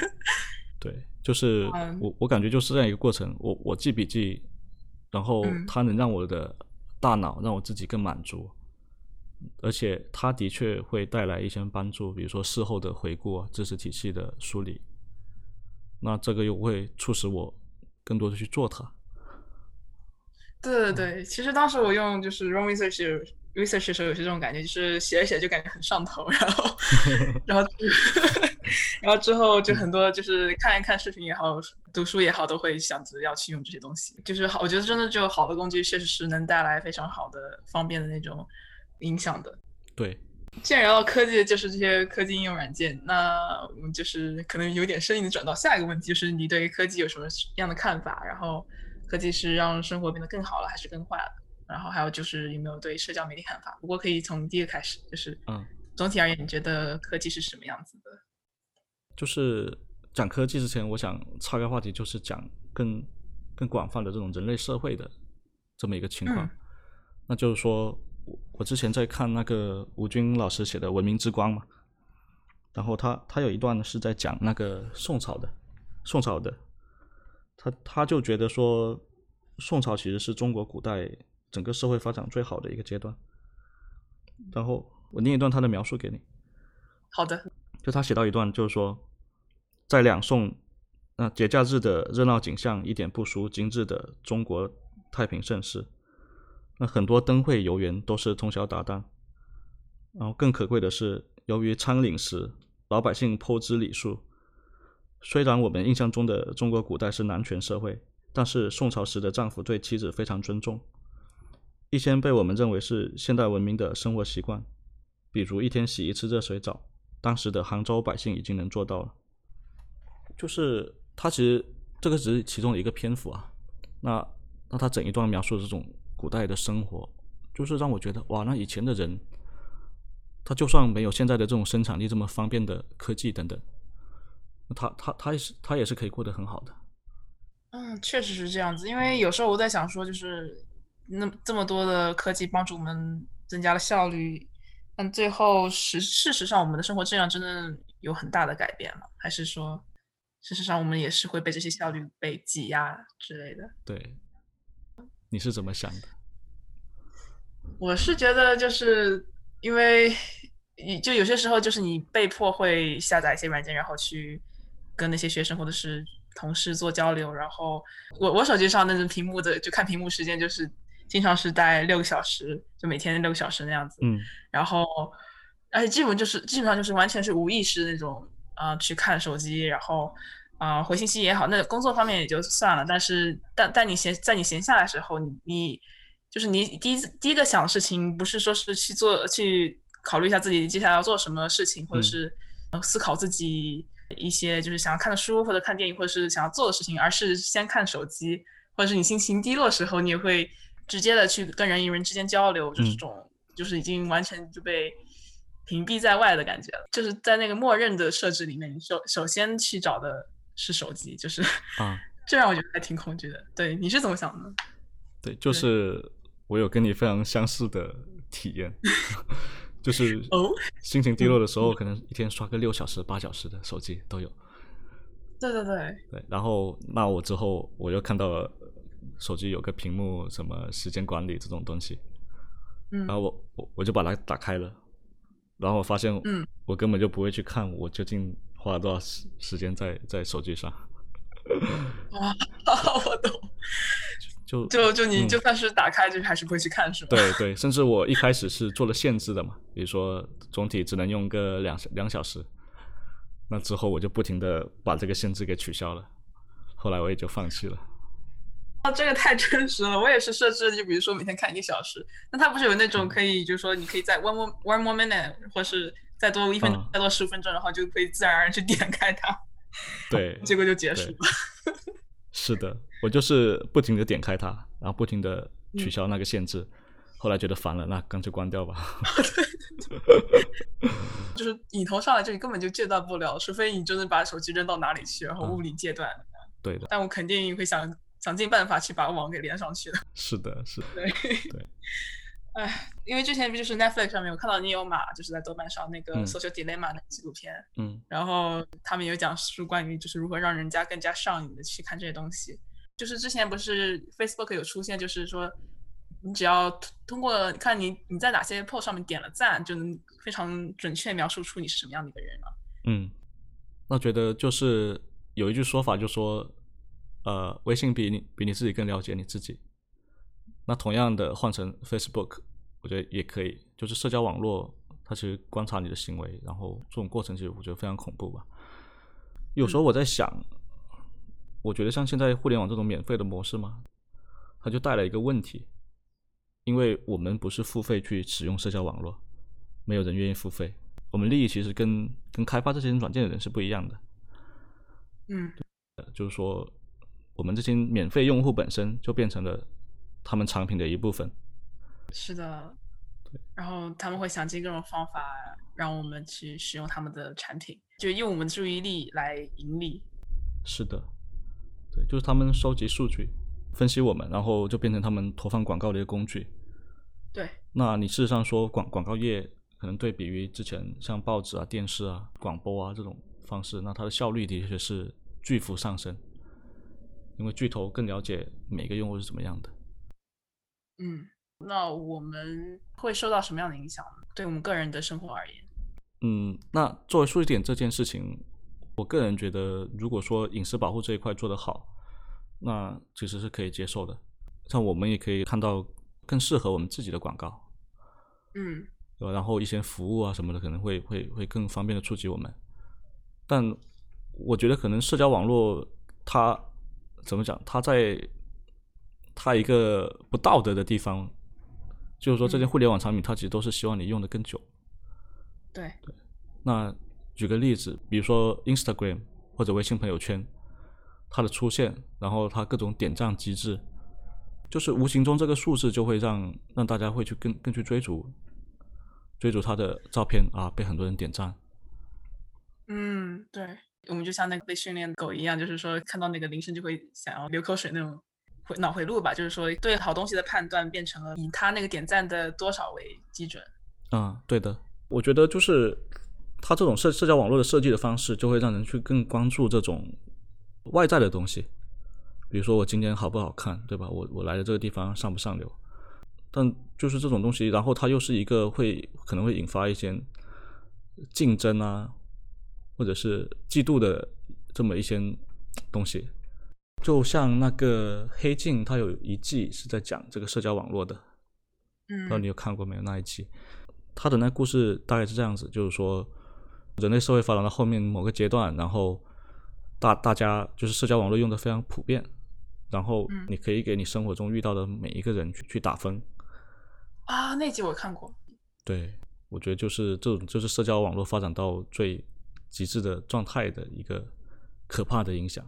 (laughs) 对，就是我我感觉就是这样一个过程。我我记笔记，然后它能让我的大脑让我自己更满足。而且它的确会带来一些帮助，比如说事后的回顾、知识体系的梳理，那这个又会促使我更多的去做它。对对对，其实当时我用就是 Run Research Research 的时候，有些这种感觉，就是写着写着就感觉很上头，然后 (laughs) 然后 (laughs) 然后之后就很多就是看一看视频也好，读书也好，都会想着要去用这些东西。就是好，我觉得真的就好的工具，确实是能带来非常好的、方便的那种。影响的，对。既然聊到科技，就是这些科技应用软件，那我们就是可能有点生硬的转到下一个问题，就是你对科技有什么样的看法？然后，科技是让生活变得更好了，还是更坏了？然后还有就是有没有对社交媒体看法？不过可以从第一个开始，就是嗯，总体而言，你觉得科技是什么样子的？就是讲科技之前，我想岔开话题，就是讲更更广泛的这种人类社会的这么一个情况，那就是说。我之前在看那个吴军老师写的《文明之光》嘛，然后他他有一段是在讲那个宋朝的，宋朝的，他他就觉得说宋朝其实是中国古代整个社会发展最好的一个阶段。然后我念一段他的描述给你。好的。就他写到一段，就是说，在两宋那节假日的热闹景象一点不输今日的中国太平盛世。那很多灯会游园都是通宵达旦，然后更可贵的是，由于仓廪实，老百姓颇知礼数。虽然我们印象中的中国古代是男权社会，但是宋朝时的丈夫对妻子非常尊重，一些被我们认为是现代文明的生活习惯，比如一天洗一次热水澡，当时的杭州百姓已经能做到了。就是他其实这个只是其中的一个篇幅啊，那那他整一段描述这种。古代的生活，就是让我觉得哇，那以前的人，他就算没有现在的这种生产力这么方便的科技等等，他他他也是他也是可以过得很好的。嗯，确实是这样子。因为有时候我在想说，就是那这么多的科技帮助我们增加了效率，但最后实事实上我们的生活质量真的有很大的改变了？还是说，事实上我们也是会被这些效率被挤压之类的？对。你是怎么想的？(laughs) 我是觉得，就是因为，就有些时候，就是你被迫会下载一些软件，然后去跟那些学生或者是同事做交流。然后，我我手机上那种屏幕的，就看屏幕时间，就是经常是待六个小时，就每天六个小时那样子。嗯。然后，而且基本就是基本上就是完全是无意识那种啊，去看手机，然后啊、回信息也好，那工作方面也就算了，但是但但你闲在你闲下来的时候，你你就是你第一第一个想的事情，不是说是去做去考虑一下自己接下来要做什么事情，或者嗯是呃思考自己一些就是想要看的书或者看电影，或者是想要做的事情，而是先看手机，或者是你心情低落的时候，你也会直接的去跟人与人之间交流，就嗯是这种、就是已经完全就被屏蔽在外的感觉了。就是在那个默认的设置里面，你首首先去找的是手机，就是 (laughs) 啊，这让我觉得还挺恐惧的。对，你是怎么想的？(laughs) 对，就是我有跟你非常相似的体验，(laughs) 就是哦。心情低落的时候，可能一天刷个六小时、八小时的手机都有。对对对，对，然后那我之后我又看到了手机有个屏幕，什么时间管理这种东西，嗯。然后我我我就把它打开了，然后我发现，嗯，我根本就不会去看我究竟花了多少时时间在在手机上，啊，我懂。就就就你嗯就算是打开，就还是不会去看，是吗？对对，甚至我一开始是做了限制的嘛，比如说总体只能用个两两小时，那之后我就不停的把这个限制给取消了，后来我也就放弃了。啊，这个太真实了。我也是设置，就比如说每天看一个小时，那它不是有那种可以，就是说你可以在 one more one more minute，或是再多一分钟，嗯再多十五分钟，然后就可以自然而然去点开它，对，(laughs) 结果就结束了。(laughs) 是的，我就是不停的点开它，然后不停的取嗯消那个限制，后来觉得烦了，那干脆关掉吧。(laughs) 就是瘾头上来就你根本就戒断不了，除非你真的把手机扔到哪里去，然后嗯物理戒断。对的，但我肯定会想想尽办法去把网给连上去的。是的，是的，对对，哎，因为之前不就是 Netflix 上面我看到你有马，就是在豆瓣上那个嗯 Social Dilemma 那个纪录片，嗯然后他们有讲述关于就是如何让人家更加上瘾的去看这些东西。就是之前不是 Facebook 有出现，就是说你只要通通过看你你在哪些 post 上面点了赞，就能非常准确描述出你是什么样的一个人了。嗯，那觉得就是有一句说法，就说，呃，微信比你比你自己更了解你自己。那同样的换成 Facebook，我觉得也可以，就是社交网络，它其实观察你的行为，然后这种过程其实我觉得非常恐怖吧。有时候我在想，我觉得像现在互联网这种免费的模式嘛，它就带来一个问题，因为我们不是付费去使用社交网络，没有人愿意付费，我们利益其实跟跟开发这些软件的人是不一样的。嗯，就是说，我们这些免费用户本身就变成了他们产品的一部分。是的。然后他们会想尽各种方法让我们去使用他们的产品，就用我们注意力来盈利。是的，对，就是他们收集数据，分析我们，然后就变成他们投放广告的一个工具。对，那你事实上说广广告业可能对比于之前像报纸啊、电视啊、广播啊这种方式，那它的效率的确是巨幅上升，因为巨头更了解每个用户是怎么样的。嗯，那我们会受到什么样的影响呢？对我们个人的生活而言，嗯，那作为数据点这件事情，我个人觉得，如果说隐私保护这一块做得好，那其实是可以接受的。像我们也可以看到更适合我们自己的广告，嗯对吧？然后一些服务啊什么的可能会会会更方便的触及我们。但我觉得可能社交网络它怎么讲？它在它一个不道德的地方，就是说这些嗯互联网产品它其实都是希望你用的更久。对，那举个例子，比如说 Instagram 或者微信朋友圈，它的出现，然后它各种点赞机制，就是无形中这个数字就会让让大家会去更更去追逐追逐他的照片啊，被很多人点赞。嗯，对，我们就像那个被训练的狗一样，就是说看到那个铃声就会想要流口水那种回脑回路吧，就是说对好东西的判断变成了以他那个点赞的多少为基准。啊，对的，我觉得就是他这种社社交网络的设计的方式，就会让人去更关注这种外在的东西，比如说我今天好不好看，对吧？我我来的这个地方上不上流？但就是这种东西，然后它又是一个会可能会引发一些竞争啊，或者是嫉妒的这么一些东西。就像那个《黑镜》，它有一季是在讲这个社交网络的，不知道嗯你有看过没有那一季？它的那故事大概是这样子，就是说人类社会发展到后面某个阶段，然后大大家就是社交网络用的非常普遍，然后嗯你可以给你生活中遇到的每一个人去去打分。啊，那集我看过。对，我觉得就是这种就是社交网络发展到最极致的状态的一个可怕的影响。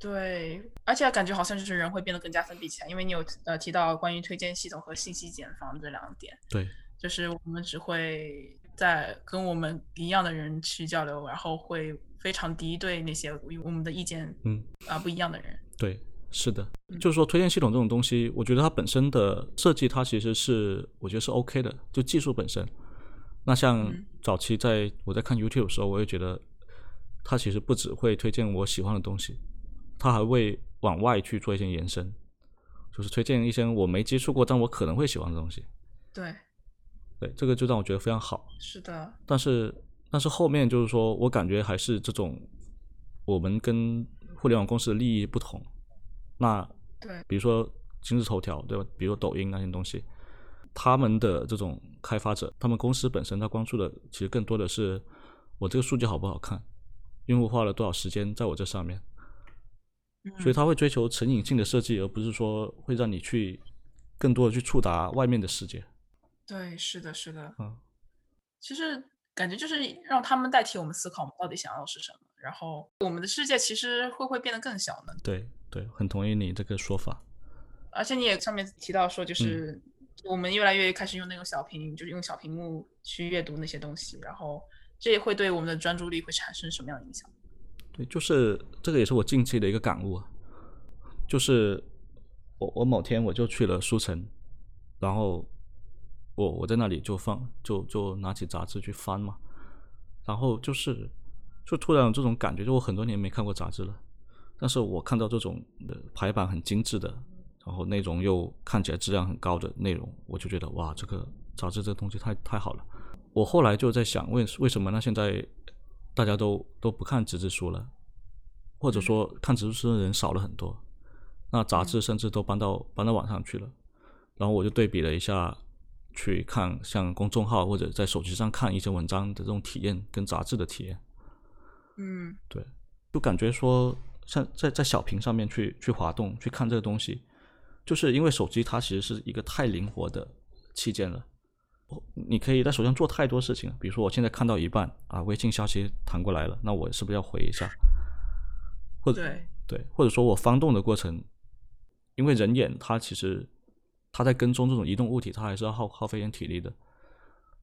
对，而且感觉好像就是人会变得更加封闭起来，因为你有呃提到关于推荐系统和信息茧房这两点，对，就是我们只会在跟我们一样的人去交流，然后会非常敌对那些与我们的意见嗯，啊、不一样的人。对，是的，嗯就是说推荐系统这种东西，我觉得它本身的设计，它其实是我觉得是 OK 的，就技术本身。那像嗯早期在我在看 YouTube 的时候，我也觉得它其实不只会推荐我喜欢的东西，它还会往外去做一些延伸，就是推荐一些我没接触过但我可能会喜欢的东西。对，对，这个就让我觉得非常好。是的，但是但是后面就是说我感觉还是这种我们跟互联网公司的利益不同。那对，比如说今日头条，对吧？比如抖音那些东西，他们的这种开发者，他们公司本身他关注的其实更多的是我这个数据好不好看，用户花了多少时间在我这上面，所以嗯他会追求成瘾性的设计，而不是说会让你去更多的去触达外面的世界。对，是的，是的。嗯，其实感觉就是让他们代替我们思考，我们到底想要的是什么，然后我们的世界其实会不会变得更小呢？对对，很同意你这个说法。而且你也上面提到说，就是我们越来越开始用那种小屏，就是用小屏幕去阅读那些东西，然后这也会对我们的专注力会产生什么样的影响？就是这个也是我近期的一个感悟，就是我我某天我就去了书城，然后我我在那里就放就就拿起杂志去翻嘛，然后就是就突然有这种感觉，就我很多年没看过杂志了，但是我看到这种的排版很精致的，然后内容又看起来质量很高的内容，我就觉得哇，这个杂志这个东西太太好了。我后来就在想，为为什么呢？现在大家都都不看纸质书了，或者说看纸质书的人少了很多，那杂志甚至都搬到搬到网上去了。然后我就对比了一下，去看像公众号或者在手机上看一些文章的这种体验跟杂志的体验，嗯，对，就感觉说像在在小屏上面去去滑动去看这个东西，就是因为手机它其实是一个太灵活的器件了。你可以在手上做太多事情了，比如说我现在看到一半啊，微信消息弹过来了，那我是不是要回一下？或者对，对，或者说我翻动的过程，因为人眼它其实它在跟踪这种移动物体，它还是要耗耗费一点体力的。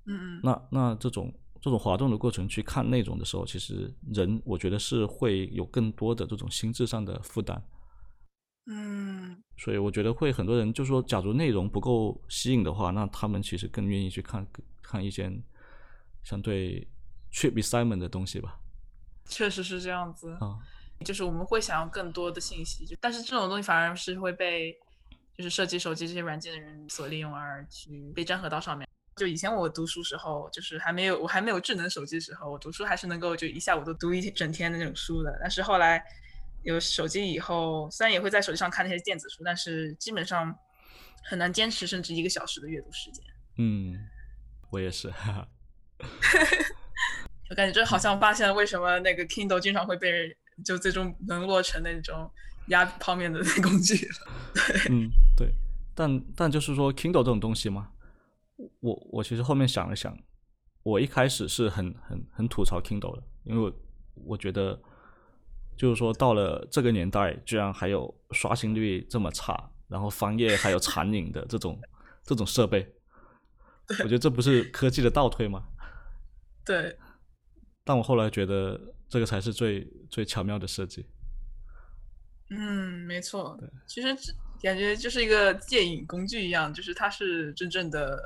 嗯嗯，那那这种这种滑动的过程去看内容的时候，其实人我觉得是会有更多的这种心智上的负担。嗯，所以我觉得会很多人就说，假如内容不够吸引的话，那他们其实更愿意去看看一些相对 trip assignment 的东西吧。确实是这样子。啊，就是我们会想要更多的信息，就但是这种东西反而是会被就是设计手机这些软件的人所利用而去被粘合到上面。就以前我读书时候，就是还没有我还没有智能手机的时候，我读书还是能够就一下午都读一整天的那种书的。但是后来有手机以后，虽然也会在手机上看那些电子书，但是基本上很难坚持甚至一个小时的阅读时间。嗯，我也是，哈哈。我感觉这好像发现了为什么那个 Kindle 经常会被人就最终沦落成那种压泡面的那 (laughs) 工具了。嗯，对，但但就是说 Kindle 这种东西嘛，我我其实后面想了想，我一开始是很很很吐槽 Kindle 的，因为我我觉得就是说到了这个年代，居然还有刷新率这么差，然后翻页还有残影的这种 (laughs) 这种设备，我觉得这不是科技的倒退吗？对，但我后来觉得这个才是最最巧妙的设计。嗯，没错。其实感觉就是一个电影工具一样，就是它是真正的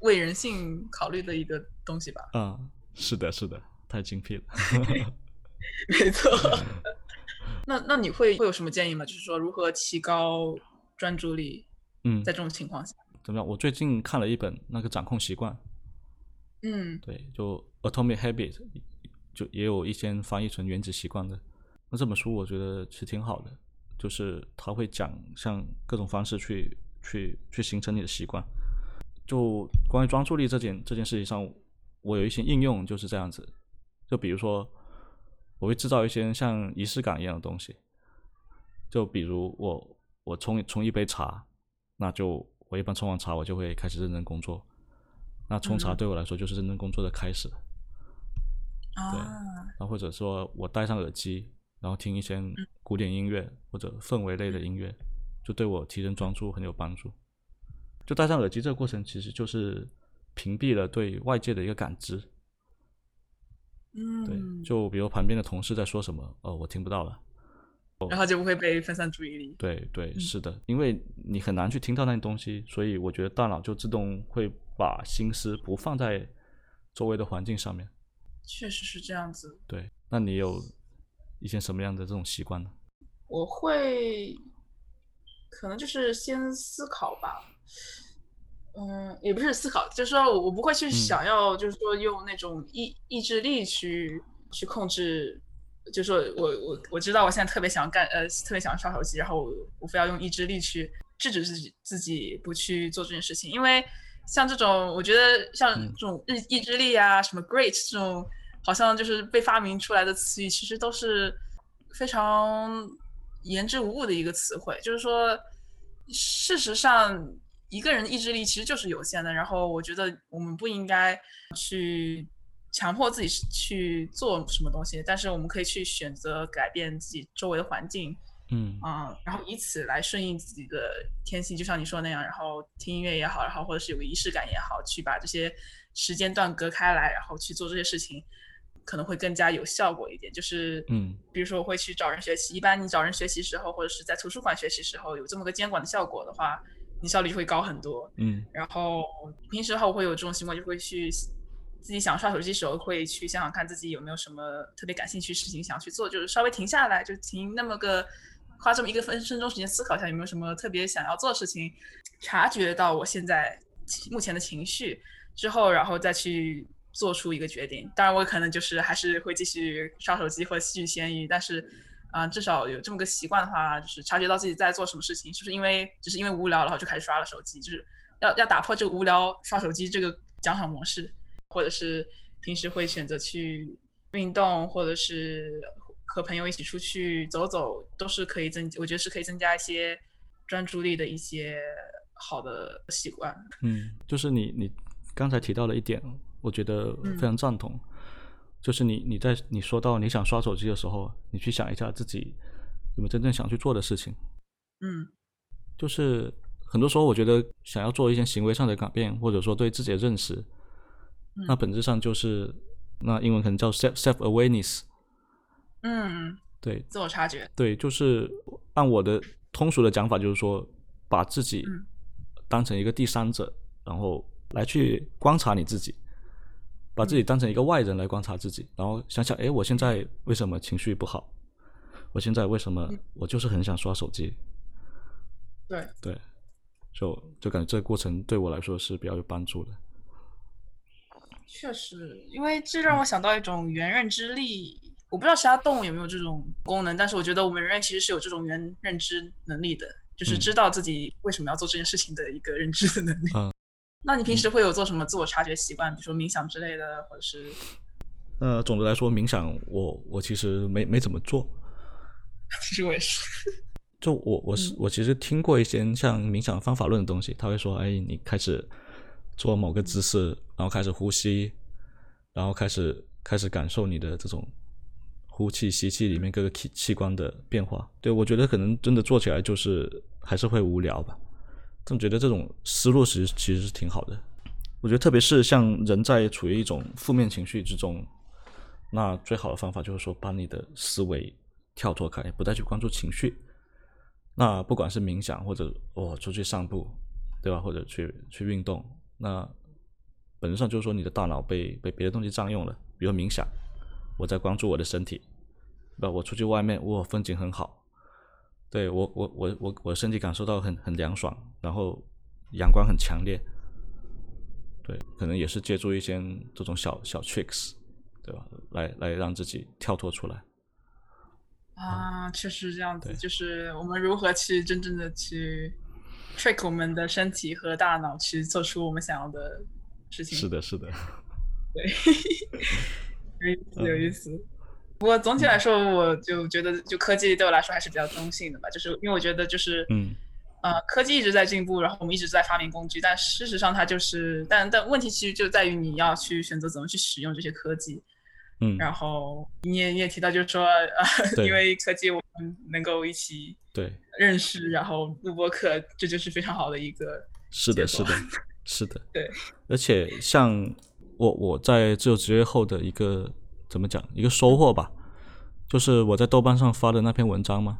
为人性考虑的一个东西吧。啊、是的，是的，太精辟了。(laughs) 没错。(laughs) 那那你会会有什么建议吗？就是说如何提高专注力，嗯在，这种情况下？怎么样？我最近看了一本那个掌控习惯，嗯对，就 Atomic Habit，就也有一些翻译成原子习惯的。那这本书我觉得其实挺好的，就是他会讲像各种方式去去去形成你的习惯。就关于专注力这件这件事情上，我有一些应用就是这样子。就比如说，我会制造一些像仪式感一样的东西。就比如我我冲冲一杯茶，那就我一般冲完茶我就会开始认真工作。那冲茶对我来说就是认真工作的开始。对，然后或者说我戴上耳机，然后听一些古典音乐或者氛围类的音乐，就对我提升专注很有帮助。就戴上耳机这个过程，其实就是屏蔽了对外界的一个感知。嗯，对，就比如旁边的同事在说什么，哦，我听不到了，然后就不会被分散注意力。对对，是的，因为你很难去听到那些东西，所以我觉得大脑就自动会把心思不放在周围的环境上面。确实是这样子。对，那你有一些什么样的这种习惯呢？我会，可能就是先思考吧。嗯，也不是思考，就是说我不会去想要，就是说用那种意意志力去去控制，就是说我我我知道我现在特别想干，呃，特别想刷手机，然后我我非要用意志力去制止自己自己不去做这件事情，因为像这种，我觉得像这种意意志力啊，什么 great 这种，好像就是被发明出来的词语，其实都是非常言之无物的一个词汇，就是说，事实上。一个人的意志力其实就是有限的，然后我觉得我们不应该去强迫自己去做什么东西，但是我们可以去选择改变自己周围的环境，嗯啊，然后以此来顺应自己的天性，就像你说那样，然后听音乐也好，然后或者是有个仪式感也好，去把这些时间段隔开来，然后去做这些事情，可能会更加有效果一点。就是嗯，比如说我会去找人学习，一般你找人学习时候，或者是在图书馆学习时候，有这么个监管的效果的话。你效率就会高很多，嗯，然后平时的话我会有这种习惯，就会去自己想刷手机时候会去想想看自己有没有什么特别感兴趣事情想去做，就是稍微停下来，就停那么个花这么一个分分钟时间思考一下有没有什么特别想要做的事情，察觉到我现在目前的情绪之后，然后再去做出一个决定。当然我可能就是还是会继续刷手机或继续闲鱼，但是。啊，至少有这么个习惯的话，就是察觉到自己在做什么事情，是不是因为只是因为无聊，然后就开始刷了手机，就是要要打破这个无聊刷手机这个奖赏模式，或者是平时会选择去运动，或者是和朋友一起出去走走，都是可以增，我觉得是可以增加一些专注力的一些好的习惯。嗯，就是你你刚才提到了一点，我觉得非常赞同。就是你，你在你说到你想刷手机的时候，你去想一下自己有没有真正想去做的事情。嗯，就是很多时候，我觉得想要做一些行为上的改变，或者说对自己的认识，那本质上就是那英文可能叫 self self awareness。嗯，对，自我察觉。对，就是按我的通俗的讲法，就是说把自己当成一个第三者，然后来去观察你自己。把自己当成一个外人来观察自己，然后想想，哎，我现在为什么情绪不好？我现在为什么我就是很想刷手机？对对，就就感觉这个过程对我来说是比较有帮助的。确实，因为这让我想到一种原认知力，我不知道其他动物有没有这种功能，但是我觉得我们人类其实是有这种原认知能力的，就是知道自己为什么要做这件事情的一个认知的能力。嗯。那你平时会有做什么自我察觉习惯，比如说冥想之类的，或者是？呃，总的来说，冥想我我其实没没怎么做。(laughs) 其实我也是。就我我是我其实听过一些像冥想方法论的东西，他会说，哎，你开始做某个姿势，然后开始呼吸，然后开始开始感受你的这种呼气吸气里面各个器器官的变化。对我觉得可能真的做起来就是还是会无聊吧。总觉得这种思路其实其实是挺好的。我觉得特别是像人在处于一种负面情绪之中，那最好的方法就是说把你的思维跳脱开，不再去关注情绪。那不管是冥想或者我出去散步，对吧？或者去去运动，那本质上就是说你的大脑被被别的东西占用了。比如冥想，我在关注我的身体，对吧？我出去外面，哇，风景很好。对我，我我我我身体感受到很很凉爽，然后阳光很强烈，对，可能也是借助一些这种小小 tricks，对吧？来来让自己跳脱出来。啊，确实这样子，就是我们如何去真正的去 trick 我们的身体和大脑去做出我们想要的事情。是的，是的。对 (laughs) (laughs) 有意思，有意思。不过总体来说，我就觉得就科技对我来说还是比较中性的吧，就是因为我觉得就是嗯。呃，科技一直在进步，然后我们一直在发明工具，但事实上它就是，但但问题其实就在于你要去选择怎么去使用这些科技。嗯，然后你也你也提到，就是说，(laughs) 呃，因为科技我们能够一起对认识，然后录播课，这就是非常好的一个。是的，是的，是的。对，而且像我我在自由职业后的一个怎么讲一个收获吧，就是我在豆瓣上发的那篇文章嘛。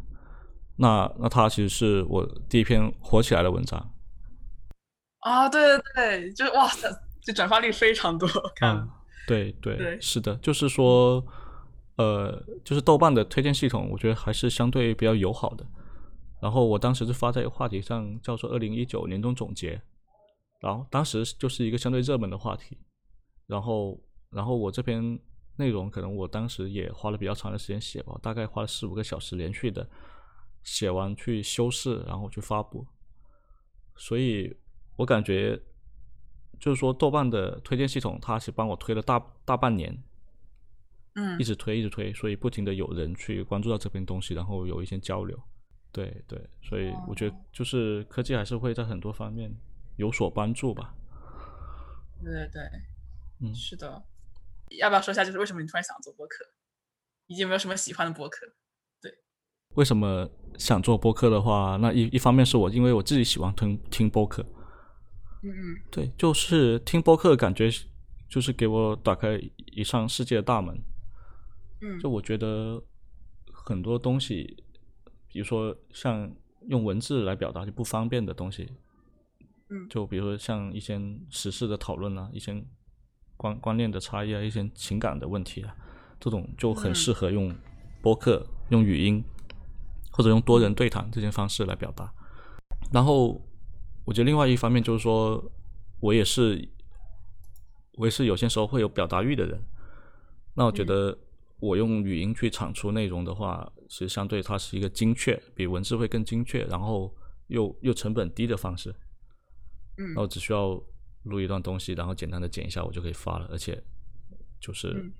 那那它其实是我第一篇火起来的文章啊，对对对，就哇塞，这转发率非常多，看，对对对，是的，就是说，呃，就是豆瓣的推荐系统，我觉得还是相对比较友好的。然后我当时是发在话题上，叫做“二零一九年终总结”，然后当时就是一个相对热门的话题。然后，然后我这篇内容可能我当时也花了比较长的时间写吧，大概花了四五个小时连续的。写完去修饰，然后去发布，所以我感觉就是说豆瓣的推荐系统，它是帮我推了大大半年，嗯，一直推一直推，所以不停的有人去关注到这篇东西，然后有一些交流，对对，所以我觉得就是科技还是会在很多方面有所帮助吧。对对对，嗯，是的，要不要说一下就是为什么你突然想做播客，以及有没有什么喜欢的播客？对。为什么想做播客的话，那一一方面是我因为我自己喜欢听听播客，嗯嗯，对，就是听播客感觉就是给我打开一扇世界的大门，嗯，就我觉得很多东西，比如说像用文字来表达就不方便的东西，嗯，就比如说像一些时事的讨论啊，一些观观念的差异啊，一些情感的问题啊，这种就很适合用播客用语音。或者用多人对谈这些方式来表达，然后我觉得另外一方面就是说，我也是我也是有些时候会有表达欲的人，那我觉得我用语音去产出内容的话，其实相对它是一个精确，比文字会更精确，然后又又成本低的方式。嗯，那我只需要录一段东西，然后简单的剪一下，我就可以发了，而且就是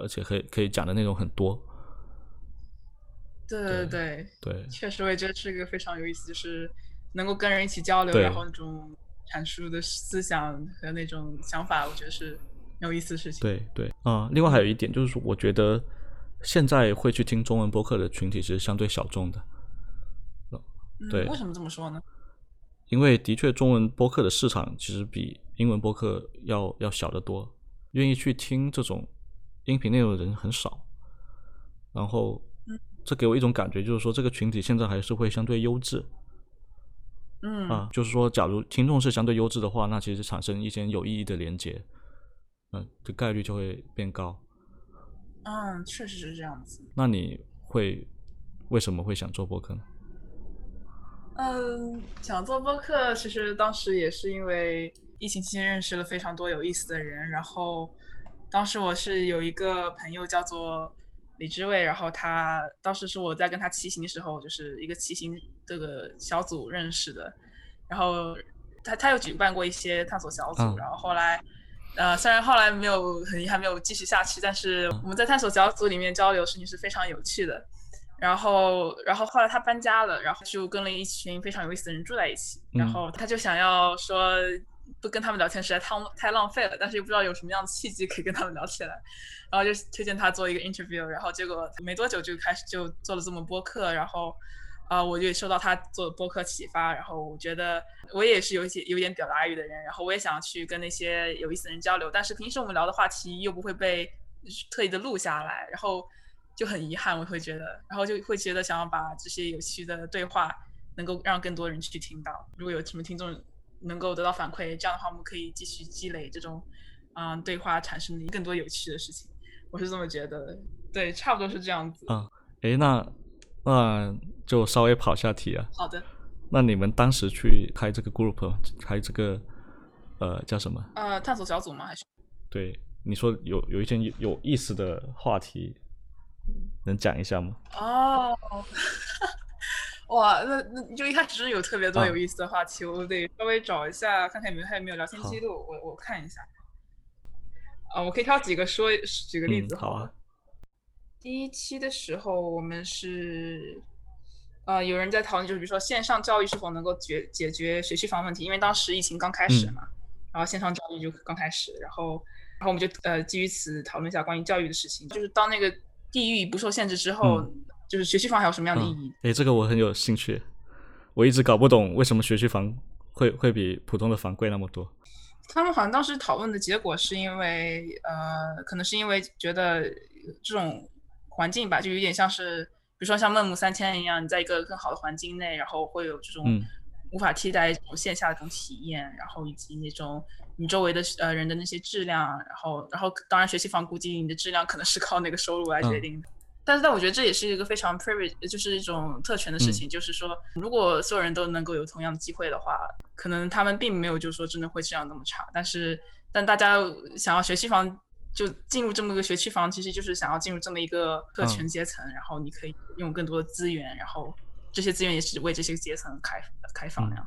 而且可以可以讲的内容很多。对对对对，确实我也觉得是一个非常有意思，就是能够跟人一起交流，然后那种阐述的思想和那种想法，我觉得是很有意思的事情。对对啊，另外还有一点就是说，我觉得现在会去听中文播客的群体是相对小众的。对，为什么这么说呢？因为的确中文播客的市场其实比英文播客要要小得多，愿意去听这种音频内容的人很少，然后。这给我一种感觉，就是说这个群体现在还是会相对优质，嗯啊，就是说，假如听众是相对优质的话，那其实产生一些有意义的连接，嗯，这概率就会变高。嗯，确实是这样子。那你会为什么会想做播客呢？嗯，想做播客，其实当时也是因为疫情期间认识了非常多有意思的人，然后当时我是有一个朋友叫做。李志伟，然后他当时是我在跟他骑行的时候，就是一个骑行这个小组认识的，然后他他又举办过一些探索小组，然后后来，呃，虽然后来没有很遗憾没有继续下去，但是我们在探索小组里面交流事情是非常有趣的，然后然后后来他搬家了，然后就跟了一群非常有意思的人住在一起，然后他就想要说。不跟他们聊天实在太太浪费了，但是又不知道有什么样的契机可以跟他们聊起来，然后就推荐他做一个 interview，然后结果没多久就开始就做了这么播客，然后啊，我就受到他做播客启发，然后我觉得我也是有一些有点表达欲的人，然后我也想去跟那些有意思的人交流，但是平时我们聊的话题又不会被特意的录下来，然后就很遗憾，我会觉得，然后就会觉得想要把这些有趣的对话能够让更多人去听到，如果有什么听众。能够得到反馈，这样的话我们可以继续积累这种，嗯，对话产生的更多有趣的事情。我是这么觉得的，对，差不多是这样子。嗯，诶，那那就稍微跑下题啊。好的。那你们当时去开这个 group，开这个呃叫什么？呃，探索小组吗？还是？对，你说有有一些有有意思的话题，能讲一下吗？哦。(laughs) 哇，那那就一开始有特别多有意思的话题，我得稍微找一下，看看有没有还有没有聊天记录，我我看一下。啊，我可以挑几个说，举个例子。好啊。第一期的时候，我们是，呃，有人在讨论，就是比如说线上教育是否能够解解决学区房问题，因为当时疫情刚开始嘛，然后线上教育就刚开始，然后，然后我们就呃基于此讨论一下关于教育的事情，就是当那个地域不受限制之后，就是学区房还有什么样的意义？哎，这个我很有兴趣，我一直搞不懂为什么学区房会会比普通的房贵那么多。他们好像当时讨论的结果是因为，呃，可能是因为觉得这种。环境吧，就有点像是，比如说像孟母三迁一样，你在一个更好的环境内，然后会有这种无法替代这种线下的这种体验，然后以及那种你周围的呃人的那些质量，然后然后当然学区房估计你的质量可能是靠那个收入来决定的，但是但我觉得这也是一个非常 privilege，就是一种特权的事情，就是说如果所有人都能够有同样的机会的话，可能他们并没有就是说真的会质量那么差，但是但大家想要学区房。就进入这么个学区房，其实就是想要进入这么一个特权阶层，然后你可以用更多的资源，然后这些资源也是为这些阶层开开放那样。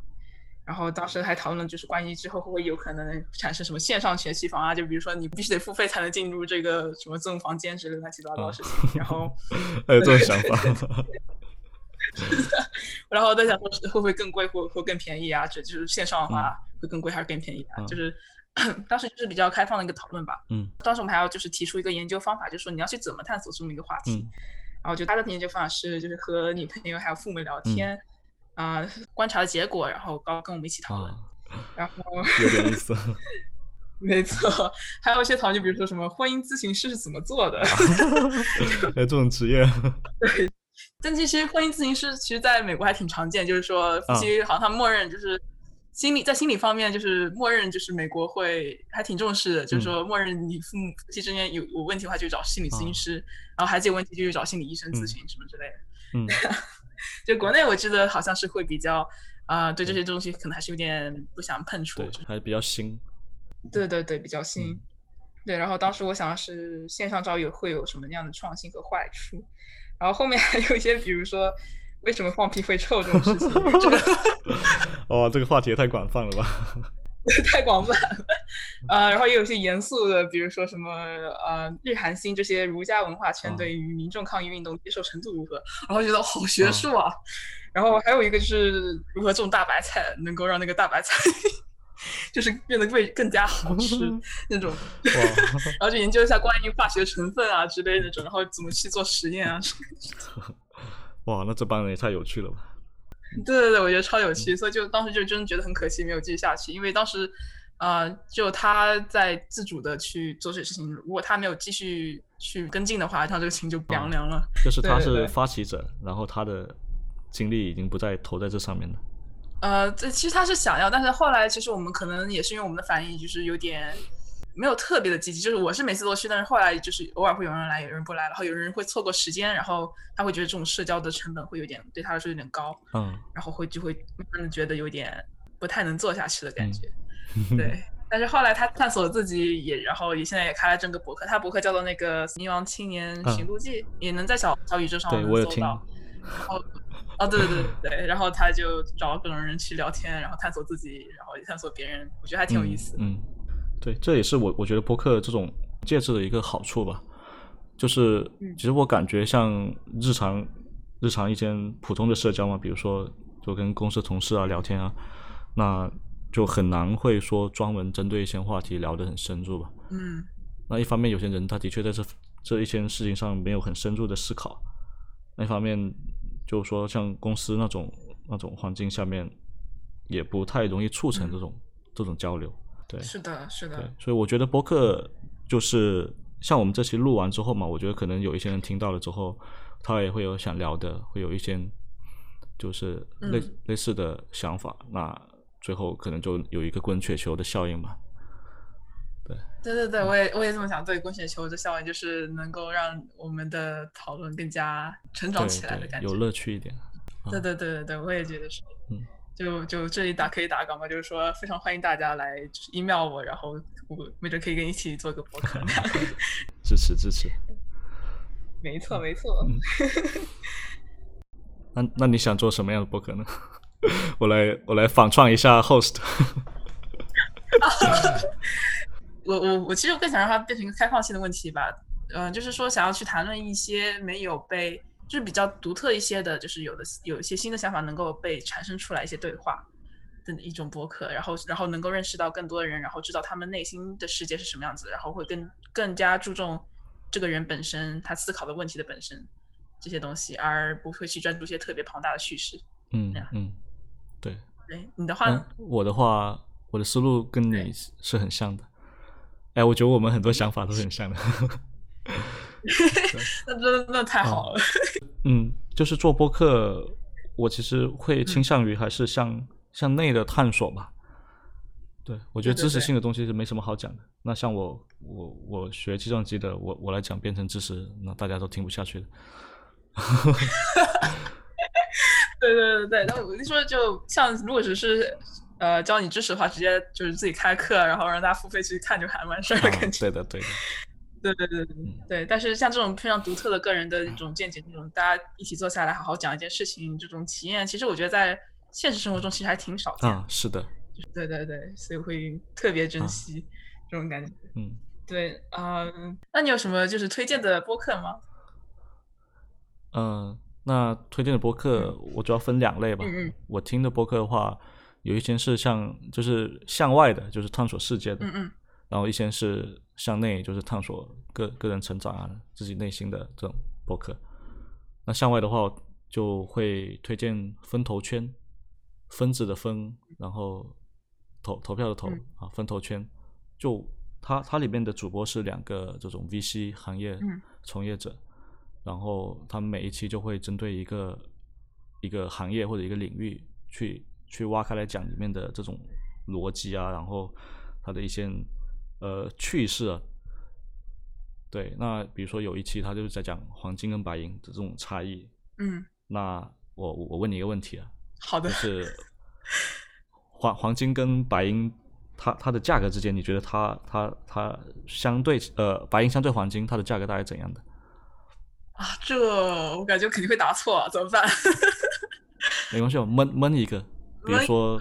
然后当时还讨论就是关于之后会不会有可能产生什么线上学习房啊，就比如说你必须得付费才能进入这个什么赠房间之类乱七八糟的事情。然后 (laughs) 还有这种想法。(laughs) 然后在想说会不会更贵或或更便宜啊？这就是线上的话会更贵还是更便宜啊？就是。(coughs) 当时就是比较开放的一个讨论吧。嗯，当时我们还要就是提出一个研究方法，就是说你要去怎么探索这么一个话题。嗯，然后就他的研究方法是，就是和女朋友还有父母聊天，啊，观察的结果，然后高跟我们一起讨论。然后有点意思。(laughs) 没错，还有一些讨论，就比如说什么婚姻咨询师是怎么做的。(laughs) 还有这种职业。(laughs) 对，但其实婚姻咨询师其实在美国还挺常见，就是说夫妻好像他默认就是。心理在心理方面，就是默认，就是美国会还挺重视的，就是说默认你父母夫妻之间有有问题的话，就找心理咨询师，然后孩子有问题就去找心理医生咨询什么之类的。嗯，就国内我记得好像是会比较啊，对这些东西可能还是有点不想碰触，对还是比较新。对对对，比较新。对，然后当时我想的是线上教育会有什么样的创新和坏处，然后后面还有一些，比如说。为什么放屁会臭这种事情？这个哦，这个话题也太广泛了吧？(laughs) 太广泛了。(laughs) 呃，然后也有一些严肃的，比如说什么呃，日韩星这些儒家文化圈对于民众抗议运动接受程度如何？然后觉得好学术啊。然后还有一个就是如何种大白菜，能够让那个大白菜 (laughs) 就是变得味更加好吃那种。然后就研究一下关于化学成分啊之类那种，然后怎么去做实验啊。哇，那这帮人也太有趣了吧！(laughs) 对对对，我觉得超有趣，所以就当时就真的觉得很可惜没有继续下去，因为当时，呃，就他在自主的去做这些事情，如果他没有继续去跟进的话，他这个情就凉凉了。就是他是发起者，然后他的精力已经不再投在这上面了。呃，这其实他是想要，但是后来其实我们可能也是因为我们的反应就是有点。没有特别的积极，就是我是每次都去，但是后来就是偶尔会有人来，有人不来，然后有人会错过时间，然后他会觉得这种社交的成本会有点对他来说有点高，嗯，然后会就会慢慢的觉得有点不太能做下去的感觉，(laughs) 对。但是后来他探索自己也，然后也现在也开了整个博客，他博客叫做那个《迷茫青年寻路记》，也能在小小宇宙上对我有听。然后，哦，对对对对 (laughs) 对，然后他就找各种人去聊天，然后探索自己，然后也探索别人，我觉得还挺有意思，嗯。对，这也是我我觉得播客这种介质的一个好处吧，就是其实我感觉像日常日常一些普通的社交嘛，比如说就跟公司同事啊聊天啊，那就很难会说专门针对一些话题聊得很深入吧。嗯，那一方面有些人他的确在这这一些事情上没有很深入的思考，那一方面就是说像公司那种那种环境下面也不太容易促成这种这种交流。对，是的，是的。所以我觉得播客就是像我们这期录完之后嘛，我觉得可能有一些人听到了之后，他也会有想聊的，会有一些就是类类似的想法，那最后可能就有一个滚雪球的效应吧。对，对对对，我也我也这么想，对滚雪球的效应就是能够让我们的讨论更加成长起来的感觉，有乐趣一点。对对对对对，我也觉得是。嗯。就就这里打可以打广告，就是说非常欢迎大家来 email 我，然后我没准可以跟你一起做个博客。(laughs) (laughs) 支持支持，没错没错。(laughs) 那那你想做什么样的博客呢？我来我来反创一下 host。我我我其实更想让它变成一个开放性的问题吧。嗯、就是说想要去谈论一些没有被，就是比较独特一些的，就是有的有一些新的想法能够被产生出来一些对话的一种博客，然后然后能够认识到更多的人，然后知道他们内心的世界是什么样子，然后会更更加注重这个人本身他思考的问题的本身这些东西，而不会去专注一些特别庞大的叙事。嗯嗯，对。对你的话嗯呢，，我的话，我的思路跟你是是很像的。哎，我觉得我们很多想法都是很像的。(laughs) (laughs) 那真的那太好了。嗯，就是做播客，我其实会倾向于还是向、向内的探索吧。对，我觉得知识性的东西是没什么好讲的。那像我我我学计算机的，我我来讲编程知识，那大家都听不下去的。(laughs) 对对对对，那我就说，就像如果只是呃教你知识的话，直接就是自己开课，然后让大家付费去看就还完事儿的啊感觉。对的对的，(laughs) 对对对对对，但是像这种非常独特的个人的一种见解，这种大家一起坐下来好好讲一件事情，这种体验，其实我觉得在现实生活中其实还挺少见的。啊，是的，对对对，所以会特别珍惜这种感觉。嗯。对，嗯、那你有什么就是推荐的播客吗？嗯，那推荐的播客我主要分两类吧。嗯嗯我听的播客的话，有一些是向就是向外的，就是探索世界的，嗯嗯然后一些是向内，就是探索个个人成长啊，自己内心的这种博客。那向外的话，就会推荐分头圈，分子的分，然后投投票的投、嗯啊，分头圈。就它它里面的主播是两个这种 VC 行业嗯从业者，然后他们每一期就会针对一个一个行业或者一个领域去去挖开来讲里面的这种逻辑啊，然后它的一些呃趣事啊。对，那比如说有一期他就是在讲黄金跟白银的这种差异。嗯，那我我我问你一个问题啊，好的就。(laughs) 是黄黄金跟白银，它它的价格之间，你觉得它它它相对呃白银相对黄金，它的价格大概怎样的？啊，这我感觉肯定会答错，啊怎么办？(laughs) 没关系，我闷闷一个，比如说，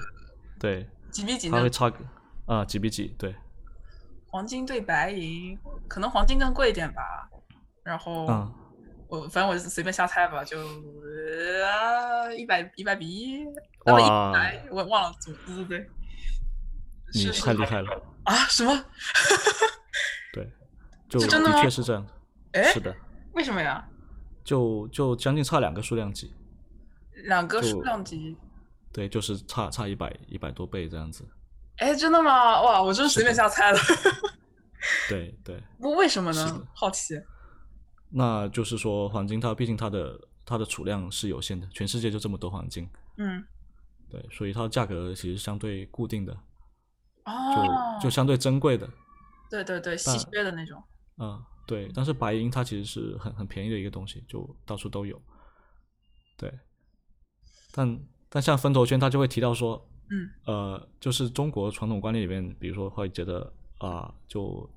对，几比几呢它会？差个啊几比几？对，黄金对白银，可能黄金更贵一点吧。然后嗯我反正我随便瞎猜吧，就呃一百一百比一，一哇百，我忘了怎么，对对对，你是太厉害了，啊？什么？(laughs) 对，就的确是这样的，哎，是的，为什么呀？就就将近差两个数量级，两个数量级？对，就是差差一百一百多倍这样子，哎，真的吗？哇，我真是随便瞎猜的。(laughs) 对对。(laughs) 不，为什么呢？好奇。那就是说，黄金它毕竟它的它的储量是有限的，全世界就这么多黄金，嗯，对，所以它的价格其实相对固定的，哦就，就相对珍贵的，对对对，稀缺的那种。啊、对。但是白银它其实是很很便宜的一个东西，就到处都有，对。但但像分头圈，它就会提到说，嗯。呃，就是中国传统观念里面，比如说会觉得啊、就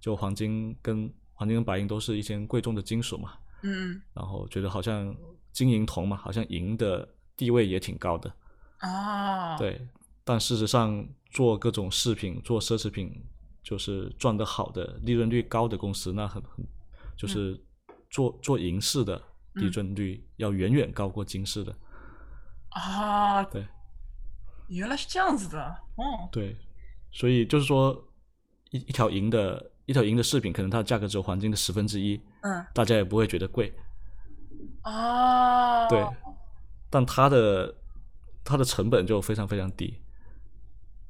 就黄金跟黄金跟白银都是一些贵重的金属嘛，嗯然后觉得好像金银铜嘛，好像银的地位也挺高的，嗯，哦，，对。但事实上，做各种饰品、做奢侈品，就是赚得好的、利润率高的公司，那很很就是做做银饰的利润率要远远高过金饰的，啊，对原来是这样子的。哦，对。所以就是说，一一条银的一条银的饰品，可能它的价格只有黄金的十分之一，嗯，大家也不会觉得贵，哦，对。但它的它的成本就非常非常低，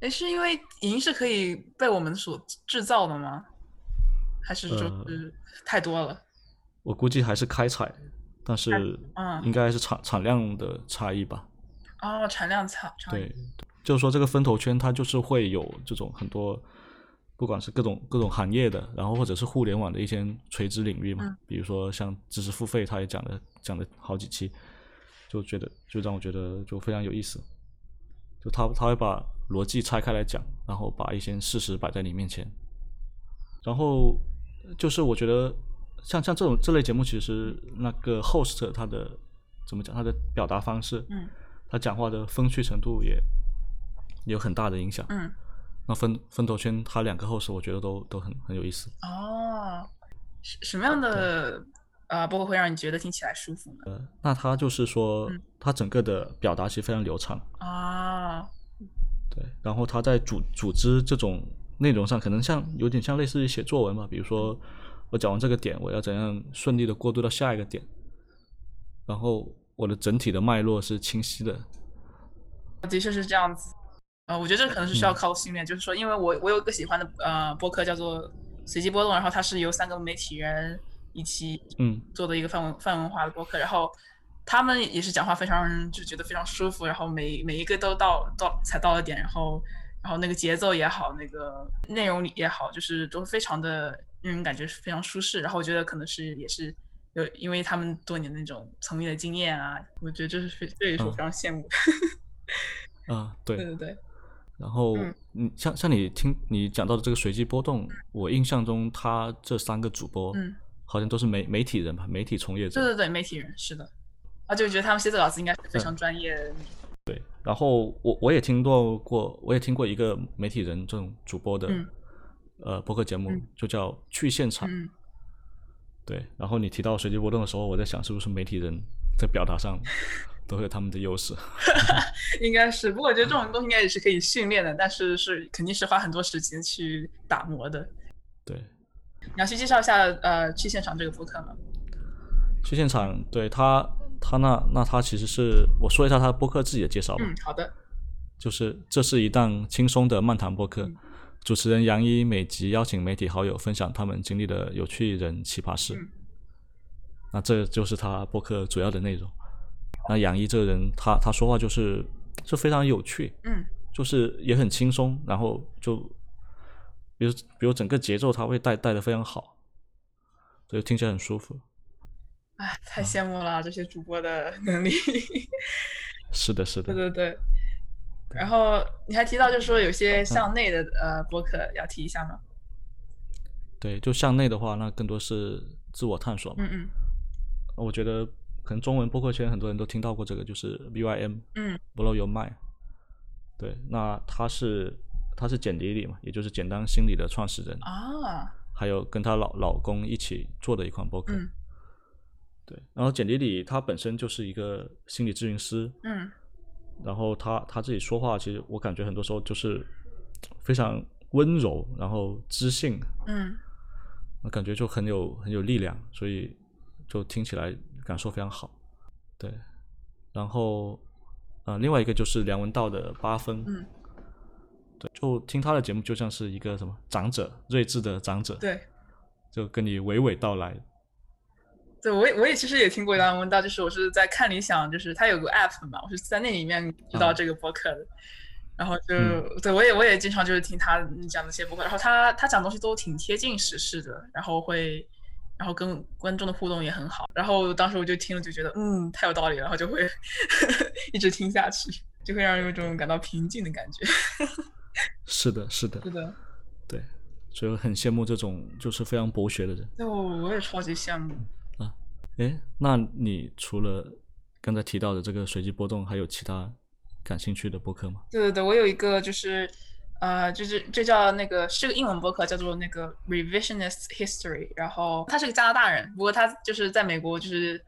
哎，是因为银是可以被我们所制造的吗？还是说呃是太多了？我估计还是开采，但是嗯应该是产产量的差异吧。哦，产量差。对，就是说这个分头圈它就是会有这种很多，不管是各种各种行业的，然后或者是互联网的一些垂直领域嘛，嗯比如说像知识付费，他也讲了讲了好几期，就觉得就让我觉得就非常有意思。就他他会把逻辑拆开来讲，然后把一些事实摆在你面前，然后就是我觉得像像这种这类节目，其实那个 host 他的怎么讲，他的表达方式，嗯他讲话的风趣程度也也有很大的影响。嗯，那分分头圈，他两个 host 我觉得都都很很有意思。哦，什什么样的啊播客会让你觉得听起来舒服呢？呃，那他就是说嗯，他整个的表达其实非常流畅，啊，对，然后他在组组织这种内容上，可能像有点像类似于写作文吧，比如说我讲完这个点，我要怎样顺利的过渡到下一个点，然后我的整体的脉络是清晰的，的确是这样子。呃，我觉得这可能是需要靠训练，就是说，因为我我有一个喜欢的呃播客叫做随机波动，然后它是由三个媒体人一起嗯。做的一个泛文泛文化的播客，然后他们也是讲话非常让人就觉得非常舒服，然后每每一个都到到才到了点，然后然后那个节奏也好，那个内容也好，就是都非常的让人感觉非常舒适，然后我觉得可能是也是有因为他们多年那种从业的经验啊，我觉得这是非这也是我非常羡慕的。啊，(laughs) 对对，对对，然后嗯嗯，像像你听你讲到的这个随机波动，我印象中他这三个主播嗯，好像都是媒媒体人吧，媒体从业者，对对对，媒体人是的，啊，就觉得他们写的稿子应该是非常专业的。然后我我也听到过，我也听过一个媒体人这种主播的、嗯呃播客节目，嗯就叫去现场。嗯，对，然后你提到随机波动的时候，我在想是不是媒体人在表达上 (laughs) 都会有他们的优势。(laughs) 应该是，不过我觉得这种东西应该也是可以训练的，但是是肯定是花很多时间去打磨的。对，你要去介绍一下呃去现场这个播客吗？去现场，对他他那那他其实是我说一下他播客自己的介绍吧，嗯，好的。就是这是一档轻松的漫谈播客。嗯主持人杨一每集邀请媒体好友分享他们经历的有趣人奇葩事，嗯那这就是他播客主要的内容。那杨一这个人，他他说话就是就非常有趣，嗯就是也很轻松，然后就比如比如整个节奏他会带带的非常好，所以听起来很舒服。哎，太羡慕了这些主播的能力。是的，是的 (laughs) 对，对对。然后你还提到，就是说有些向内的呃播客要提一下吗？对，就向内的话，那更多是自我探索嘛。嗯嗯我觉得可能中文播客圈很多人都听到过这个，就是 BYM，嗯 Blow Your Mind。对，那他是他是简迪里嘛，也就是简单心理的创始人，啊还有跟她老老公一起做的一款播客。嗯对，然后简迪里他本身就是一个心理咨询师，嗯然后他他自己说话，其实我感觉很多时候就是非常温柔，然后知性，嗯我感觉就很有很有力量，所以就听起来感受非常好。对，然后呃，另外一个就是梁文道的八分，嗯，对，就听他的节目就像是一个什么长者，睿智的长者，对就跟你娓娓道来。对，我也我也其实也听过一段问道，就是我是在看理想，就是他有个 app 嘛，我是在那里面知道啊这个博客的。然后就、嗯对我也我也经常就是听他讲那些博客，然后他他讲东西都挺贴近时事的，然后会然后跟观众的互动也很好。然后当时我就听了就觉得嗯太有道理了，然后就会 (laughs) 一直听下去，就会让人有一种感到平静的感觉。(laughs) 是的，是的，是的，对，所以我很羡慕这种就是非常博学的人。那我我也超级羡慕。诶，那你除了刚才提到的这个随机波动，还有其他感兴趣的播客吗？对对对，我有一个就是，呃，就是这叫那个是个英文播客，叫做那个 Revisionist History。然后他是个加拿大人，不过他就是在美国就是，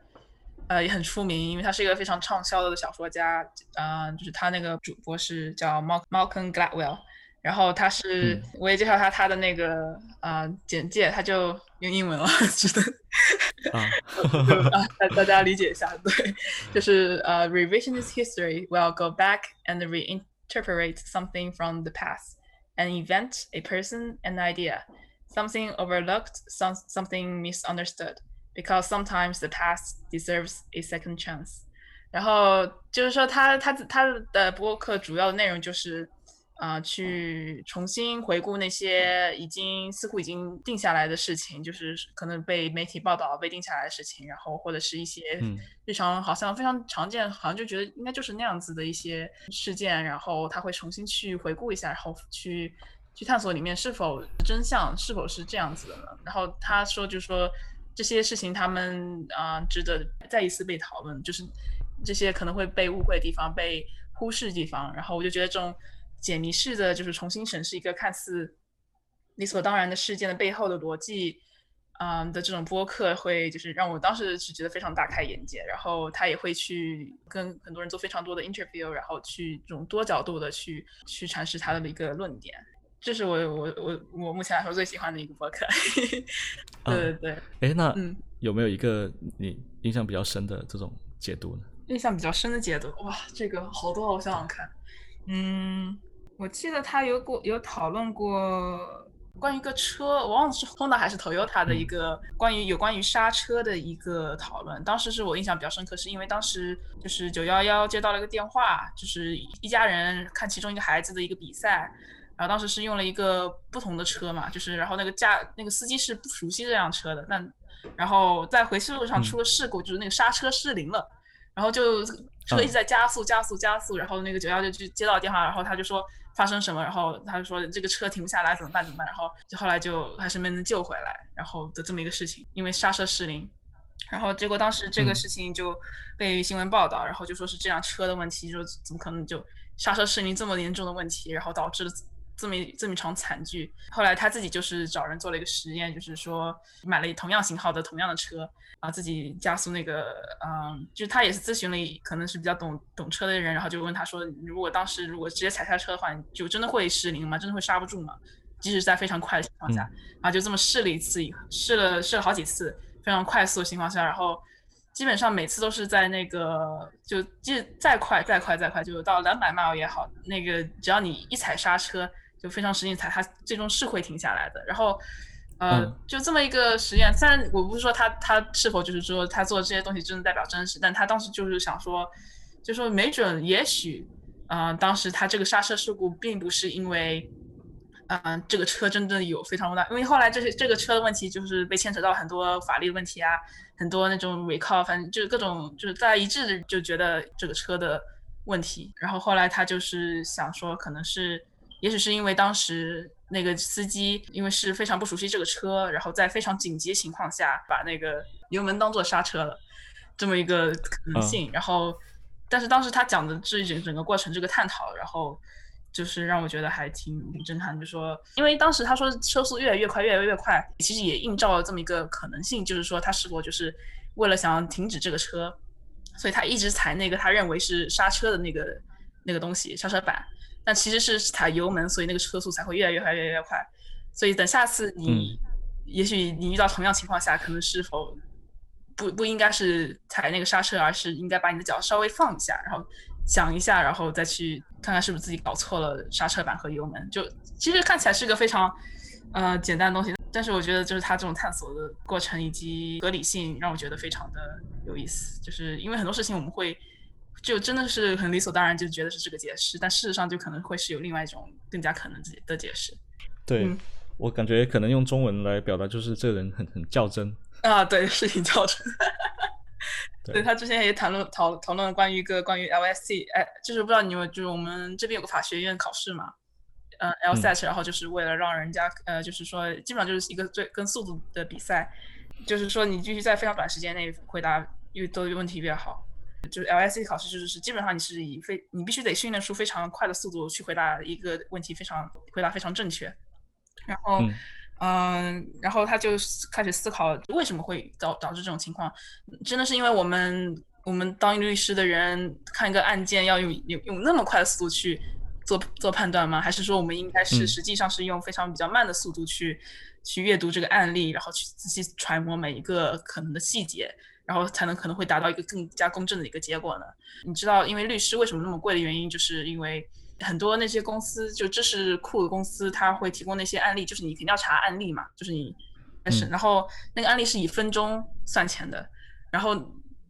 呃，也很出名，因为他是一个非常畅销的小说家。啊、就是他那个主播是叫 Mal Malcolm Gladwell。然后他是，嗯我也介绍他他的那个啊、呃简介，他就用英文了，只能啊，就啊，大大家理解一下，对，就是呃、revisionist (laughs) history will go back and reinterpret something from the past, an event, a person, an idea, something overlooked, some something misunderstood, because sometimes the past deserves a second chance. 然后就是说他他他的播客主要的内容就是。 啊、去重新回顾那些已经似乎已经定下来的事情，就是可能被媒体报道被定下来的事情，然后或者是一些嗯日常好像非常常见，好像就觉得应该就是那样子的一些事件，然后他会重新去回顾一下，然后去去探索里面是否真相是否是这样子的呢？然后他说，就说这些事情他们啊、值得再一次被讨论，就是这些可能会被误会的地方、被忽视的地方，然后我就觉得这种。解谜式的就是重新审视一个看似理所当然的事件的背后的逻辑，嗯的这种播客，会就是让我当时是觉得非常大开眼界。然后他也会去跟很多人做非常多的 interview，然后去这种多角度的去去阐释他的一个论点。这是我我我我目前来说最喜欢的一个播客。(laughs) 对对对。哎，那有没有一个你印象比较深的这种解读呢？印象比较深的解读，哇，这个好多，我想想看。嗯，我记得他有过有讨论过。关于一个车，我忘了是 Honda 还是 Toyota 的一个关于有关于刹车的一个讨论。当时是我印象比较深刻，是因为当时就是九幺幺接到了一个电话，就是一家人看其中一个孩子的一个比赛，然后当时是用了一个不同的车嘛，就是然后那个驾那个司机是不熟悉这辆车的，但然后在回去路上出了事故，就是那个刹车失灵了，然后就车一直在加速加速加速，然后那个九幺就去接到电话，然后他就说。发生什么？然后他就说这个车停不下来，怎么办？怎么办？然后就后来就还是没能救回来，然后的这么一个事情，因为刹车失灵，然后结果当时这个事情就被新闻报道，然后就说是这辆车的问题，说怎么可能就刹车失灵这么严重的问题，然后导致了。这么这么一场惨剧，后来他自己就是找人做了一个实验，就是说买了同样型号的同样的车，啊，自己加速那个，嗯，就是他也是咨询了可能是比较懂懂车的人，然后就问他说，如果当时如果直接踩刹车的话，就真的会失灵吗？真的会刹不住吗？即使在非常快的情况下，然后就这么试了一次，试了试了好几次，非常快速的情况下，然后基本上每次都是在那个就即再快再快再快，就到两百迈也好，那个只要你一踩刹车。就非常实际踩，它最终是会停下来的。然后，呃，就这么一个实验，虽然我不是说他他是否就是说他做这些东西真的代表真实，但他当时就是想说，就说没准也许，嗯，当时他这个刹车事故并不是因为，嗯，这个车真的有非常大，因为后来这些这个车的问题就是被牵扯到很多法律问题啊，很多那种 recall，反正就是各种就是大家一致就觉得这个车的问题。然后后来他就是想说，可能是。也许是因为当时那个司机因为是非常不熟悉这个车，然后在非常紧急情况下把那个油门当做刹车了，这么一个可能性。然后，但是当时他讲的这整整个过程这个探讨，然后就是让我觉得还挺震撼。就说，因为当时他说车速越来越快，越来越快，其实也映照了这么一个可能性，就是说他试过就是为了想要停止这个车，所以他一直踩那个他认为是刹车的那个那个东西刹车板。但其实是踩油门，所以那个车速才会越来越快，越来越快。所以等下次你，也许你遇到同样情况下，可能是否不不应该是踩那个刹车，而是应该把你的脚稍微放一下，然后想一下，然后再去看看是不是自己搞错了刹车板和油门。就其实看起来是个非常呃简单的东西，但是我觉得就是它这种探索的过程以及合理性，让我觉得非常的有意思。就是因为很多事情我们会。就真的是很理所当然就觉得是这个解释，但事实上就可能会是有另外一种更加可能的解释。对我感觉可能用中文来表达就是这人很很较真啊，对，是挺较真。(laughs) 对他之前也谈论讨讨论关于一个关于 LSC，哎，就是不知道你们就是我们这边有个法学院考试嘛，嗯，LSAT，然后就是为了让人家呃，就是说基本上就是一个最跟速度的比赛，就是说你必须在非常短时间内回答越多问题越好。就是 LSC 考试，就是是基本上你是以非你必须得训练出非常快的速度去回答一个问题，非常回答非常正确。然后，嗯，然后他就开始思考为什么会导导致这种情况？真的是因为我们我们当律师的人看一个案件要用用用那么快的速度去做做判断吗？还是说我们应该是实际上是用非常比较慢的速度去去阅读这个案例，然后去仔细揣摩每一个可能的细节？然后才能可能会达到一个更加公正的一个结果呢？你知道，因为律师为什么那么贵的原因，就是因为很多那些公司，就知识库的公司，他会提供那些案例，就是你肯定要查案例嘛，就是你，但是然后那个案例是以分钟算钱的，然后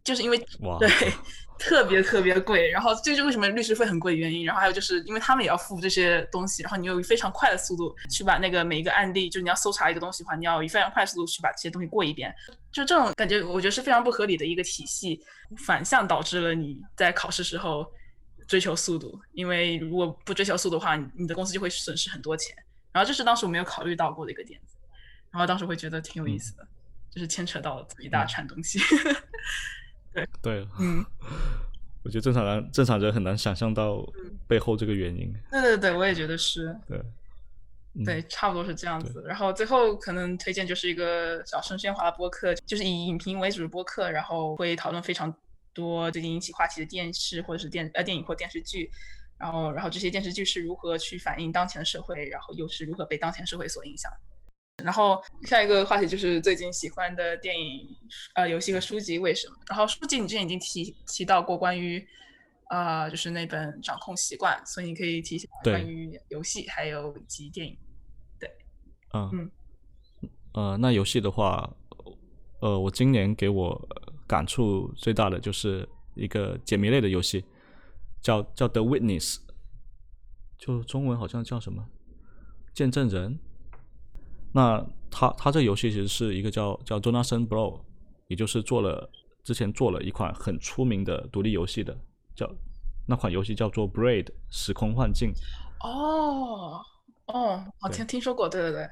就是因为对。(laughs) 特别特别贵，然后这就是为什么律师费很贵的原因。然后还有就是因为他们也要付这些东西，然后你用非常快的速度去把那个每一个案例，就你要搜查一个东西的话，你要以非常快速度去把这些东西过一遍。就这种感觉，我觉得是非常不合理的一个体系，反向导致了你在考试时候追求速度。因为如果不追求速度的话，你的公司就会损失很多钱。然后这是当时我没有考虑到过的一个点子，然后当时会觉得挺有意思的，就是牵扯到一大串东西。(laughs) 对，嗯，(laughs) 我觉得正常人正常人很难想象到背后这个原因。对对对，我也觉得是。对，对，差不多是这样子。然后最后可能推荐就是一个小声喧哗的播客，就是以影评为主的播客，然后会讨论非常多最近引起话题的电视或者是电呃电影或电视剧，然后然后这些电视剧是如何去反映当前的社会，然后又是如何被当前社会所影响。然后下一个话题就是最近喜欢的电影、呃游戏和书籍为什么？然后书籍你之前已经提提到过关于。呃，就是那本《掌控习惯》，所以你可以提一下关于游戏，还有以及电影。对，嗯嗯，呃，那游戏的话，呃，我今年给我感触最大的就是一个解谜类的游戏，叫叫《The Witness》，就中文好像叫什么“见证人”。那他他这个游戏其实是一个叫叫 Jonathan Blow，也就是做了之前做了一款很出名的独立游戏的。叫那款游戏叫做《Braid 时空幻境》哦哦，好像听说过，对对对，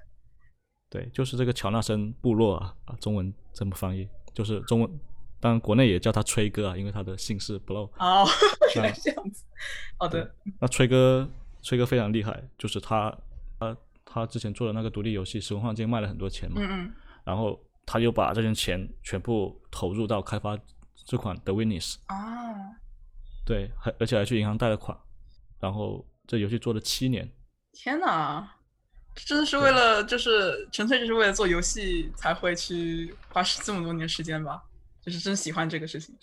对，就是这个乔纳森部落啊啊，中文这么翻译，就是中文，当然国内也叫他吹哥啊，因为他的姓氏 Blow 哦，(laughs) 原来这样子，好的，那吹哥吹哥非常厉害，就是他他他之前做的那个独立游戏《时空幻境》卖了很多钱嘛，嗯嗯，然后他又把这些钱全部投入到开发这款 The Witness 啊。对，还而且还去银行贷了款，然后这游戏做了七年。天哪，真的是为了就是纯粹就是为了做游戏才会去花这么多年时间吧？就是真喜欢这个事情。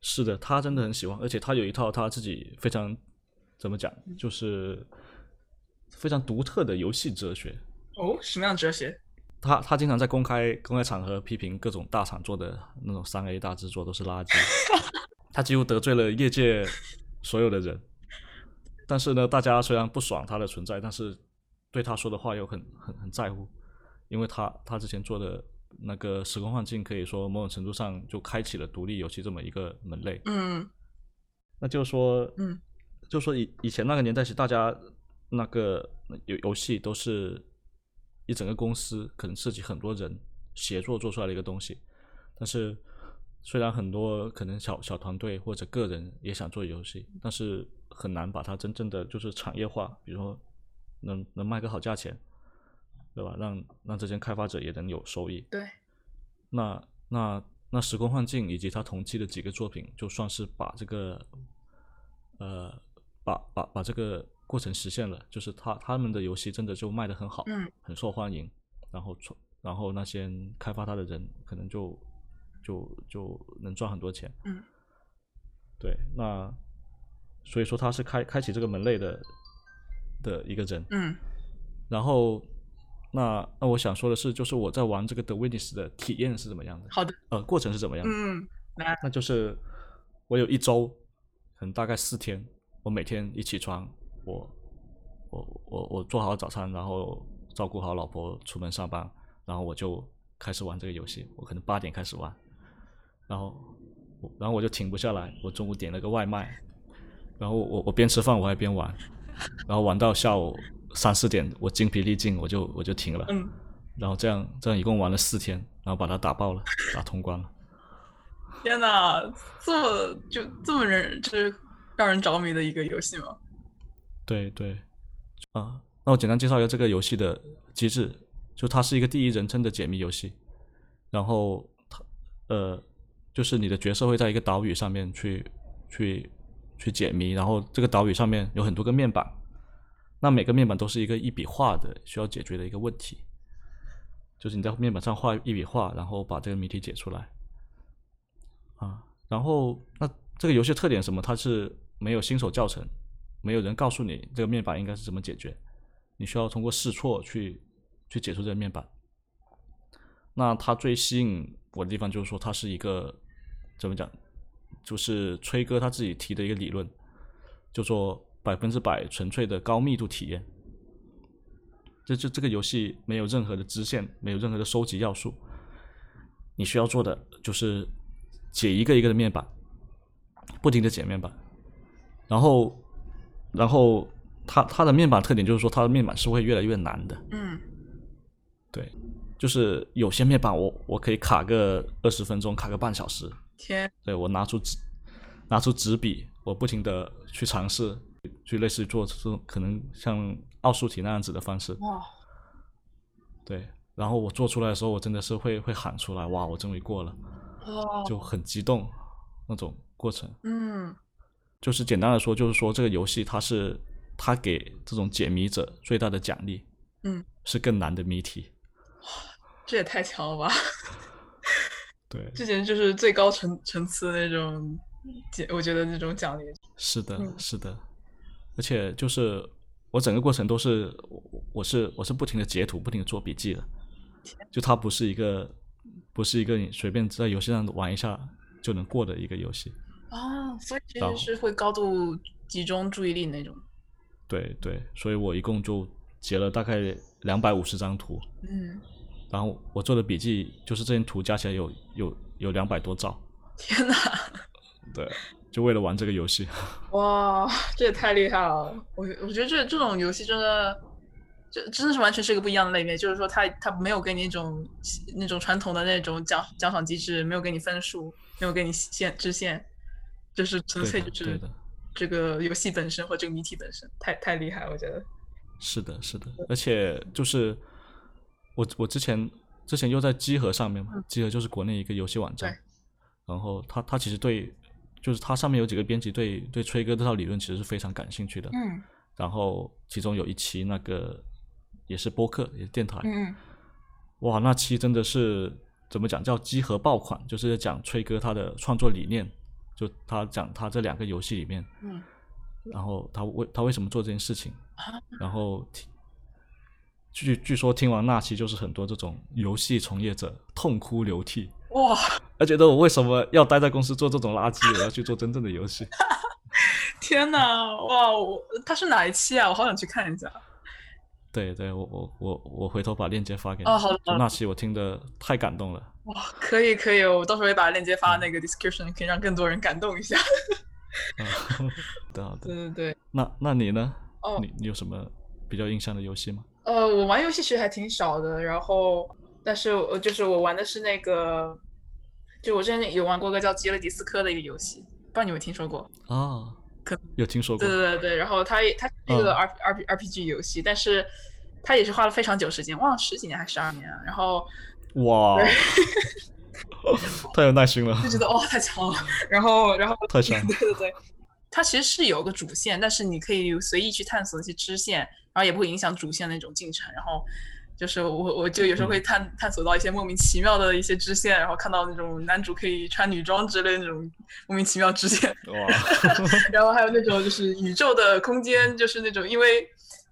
是的，他真的很喜欢，而且他有一套他自己非常怎么讲，就是非常独特的游戏哲学。哦，什么样哲学？他他经常在公开公开场合批评各种大厂做的那种三 A 大制作都是垃圾。(laughs) 他几乎得罪了业界所有的人，但是呢，大家虽然不爽他的存在，但是对他说的话又很很很在乎，因为他他之前做的那个时空幻境，可以说某种程度上就开启了独立游戏这么一个门类。嗯，那就是说，嗯，就说以以前那个年代是大家那个游游戏都是一整个公司可能涉及很多人协作做出来的一个东西，但是。虽然很多可能小小团队或者个人也想做游戏，但是很难把它真正的就是产业化，比如说能能卖个好价钱，对吧？让让这些开发者也能有收益。对。那那那时空幻境以及他同期的几个作品，就算是把这个呃把把把这个过程实现了，就是他他们的游戏真的就卖的很好，嗯，很受欢迎，然后然后那些开发他的人可能就。就就能赚很多钱，嗯，对，那所以说他是开开启这个门类的的一个人，嗯，然后那那我想说的是，就是我在玩这个 The Witness 的体验是怎么样的？好的，呃，过程是怎么样的？嗯，那那就是我有一周，可能大概四天，我每天一起床，我我我我做好早餐，然后照顾好老婆出门上班，然后我就开始玩这个游戏，我可能八点开始玩。然后，然后我就停不下来。我中午点了个外卖，然后我我边吃饭我还边玩，然后玩到下午三四点，我精疲力尽，我就我就停了。嗯。然后这样这样一共玩了四天，然后把它打爆了，打通关了。(laughs) 天哪，这么就这么人就是让人着迷的一个游戏吗？对对。啊，那我简单介绍一下这个游戏的机制，就它是一个第一人称的解谜游戏，然后它呃。就是你的角色会在一个岛屿上面去去去解谜，然后这个岛屿上面有很多个面板，那每个面板都是一个一笔画的需要解决的一个问题，就是你在面板上画一笔画，然后把这个谜题解出来，啊，然后那这个游戏特点什么？它是没有新手教程，没有人告诉你这个面板应该是怎么解决，你需要通过试错去去解除这个面板。那它最吸引我的地方就是说，它是一个怎么讲，就是崔哥他自己提的一个理论，叫做百分之百纯粹的高密度体验。这这这个游戏没有任何的支线，没有任何的收集要素，你需要做的就是解一个一个的面板，不停的解面板，然后然后它它的面板特点就是说，它的面板是会越来越难的。嗯，对。就是有些面板，我我可以卡个二十分钟，卡个半小时。天！对我拿出纸，拿出纸笔，我不停的去尝试，去类似于做这种可能像奥数题那样子的方式。哇，对，然后我做出来的时候，我真的是会会喊出来，哇，我终于过了，哇，就很激动那种过程。嗯就是简单的说，就是说这个游戏它是它给这种解谜者最大的奖励嗯，是更难的谜题。这也太强了吧！(laughs) 对，这简直就是最高层层次的那种解，我觉得那种奖励。是的嗯，是的，而且就是我整个过程都是我我是我是不停的截图，不停的做笔记的，就它不是一个不是一个你随便在游戏上玩一下就能过的一个游戏。啊，所以其实是会高度集中注意力那种。对对，所以我一共就截了大概两百五十张图，嗯，然后我做的笔记就是这些图加起来有有有两百多兆，天哪，(laughs) 对，就为了玩这个游戏。哇，这也太厉害了！我我觉得这这种游戏真的，这真的是完全是一个不一样的类别。就是说它，它没有给你一种那种传统的那种奖奖赏机制，没有给你分数，没有给你线支线，就是纯，粹就是这个游戏本身或这个谜题本身，太太厉害了，我觉得。是的，是的，而且就是我我之前之前又在机核上面嘛，机核就是国内一个游戏网站，然后他他其实对就是它上面有几个编辑对对崔哥这套理论其实是非常感兴趣的，嗯。然后其中有一期那个也是播客也是电台，嗯哇，那期真的是怎么讲叫集合爆款，就是讲崔哥他的创作理念，就他讲他这两个游戏里面，嗯然后他为他为什么做这件事情，啊然后听据据说听完那期就是很多这种游戏从业者痛哭流涕，哇，(laughs) 他觉得我为什么要待在公司做这种垃圾，我要去做真正的游戏。(laughs) 天哪，哇，我他是哪一期啊？我好想去看一下。对对，我我我我回头把链接发给你。哦好的就那期我听的太感动了。哇，可以可以，我到时候也把链接发那个 description，可以让更多人感动一下。(laughs) 对对对，那那你呢？哦你你有什么比较印象的游戏吗？呃，我玩游戏其实还挺少的，然后，但是我就是我玩的是那个，就我之前有玩过个叫《吉勒迪斯科》的一个游戏，不知道你有没有听说过？啊可，有听说过对。对对对，然后它也它是一个嗯 R R P R P G 游戏，但是它也是花了非常久时间，忘了十几年还是十二年啊，然后哇，(laughs) 太有耐心了，就觉得哦太强了，然后然后太强 (laughs) 对对对，它其实是有个主线，但是你可以随意去探索一些支线，然后也不会影响主线那种进程。然后就是我我就有时候会探探索到一些莫名其妙的一些支线，然后看到那种男主可以穿女装之类的那种莫名其妙支线，哇，(laughs) 然后还有那种就是宇宙的空间，就是那种因为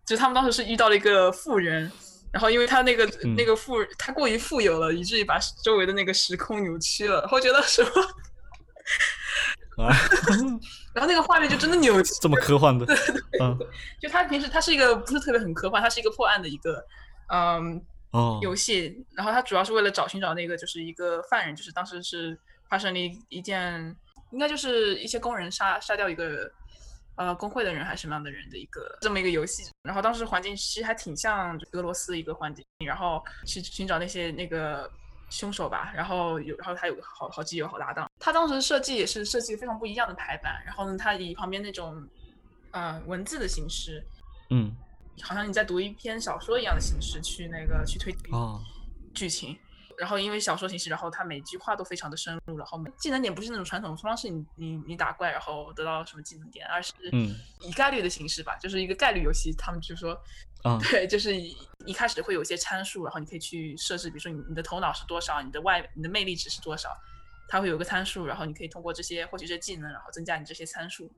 就是他们当时是遇到了一个富人。然后，因为他那个、嗯。那个富，他过于富有了，以至于把周围的那个时空扭曲了。然后觉得什么，啊，(laughs) 然后那个画面就真的扭曲这么科幻的，(laughs) 嗯，就他平时他是一个不是特别很科幻，他是一个破案的一个嗯哦，游戏，然后他主要是为了找寻找那个就是一个犯人，就是当时是发生了一一件应该就是一些工人杀杀掉一个呃工会的人还是什么样的人的一个这么一个游戏，然后当时环境其实还挺像俄罗斯的一个环境，然后去寻找那些那个。凶手吧，然后有，然后他有个好好基友、好搭档。他当时设计也是设计非常不一样的排版，然后呢，他以旁边那种呃文字的形式，嗯，好像你在读一篇小说一样的形式去那个去推剧情。然后因为小说形式，然后它每句话都非常的深入，然后技能点不是那种传统方式，你你你打怪然后得到什么技能点，而是嗯以概率的形式吧，就是一个概率游戏。他们就说，啊，对，就是一一开始会有一些参数，然后你可以去设置，比如说你你的头脑是多少，你的外你的魅力值是多少，它会有个参数，然后你可以通过这些获取这些技能，然后增加你这些参数，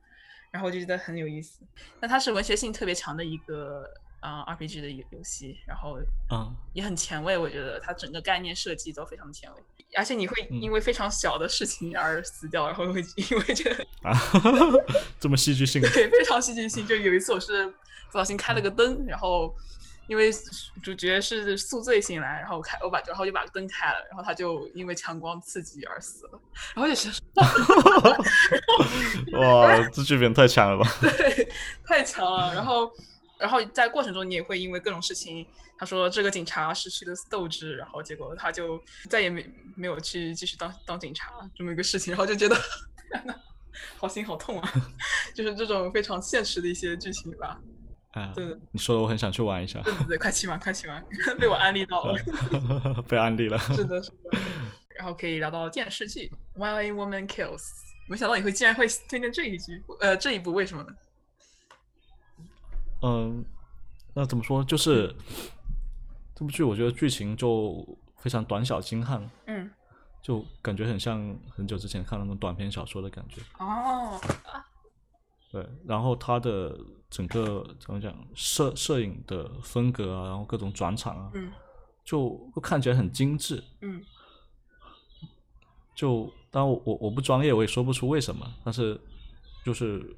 然后我就觉得很有意思。那它是文学性特别强的一个呃 RPG 的游游戏，然后嗯，也很前卫，我觉得它整个概念设计都非常前卫，而且你会嗯。因为非常小的事情而死掉，然后会因为这个啊，(laughs) 这么戏剧性，(laughs) 对非常戏剧性。就有一次我是不小心开了个灯，然后因为主角是宿醉醒来，然后我开我把然后就把灯开了，然后他就因为强光刺激而死了，然后就觉得 (laughs) 哇，这剧本太强了吧？对太强了，然后然后在过程中你也会因为各种事情。他说这个警察失去了斗志，然后结果他就再也没没有去继续当当警察这么一个事情，然后就觉得 (laughs) 好心好痛啊！(laughs) 就是这种非常现实的一些剧情吧。啊，对，你说的我很想去玩一下。对对对，快去玩，快去玩，(laughs) 被我安利到了。被安利了。是的，是的。然后可以聊到电视剧《Why a Woman Kills》，没想到你会竟然会推荐这一剧，呃，这一部为什么呢？嗯，那怎么说？就是这部剧，我觉得剧情就非常短小精悍。嗯。就感觉很像很久之前看那种短篇小说的感觉。哦。对，然后它的整个怎么讲，摄摄影的风格啊，然后各种转场啊，嗯，就看起来很精致。嗯。就当然我我我不专业，我也说不出为什么，但是就是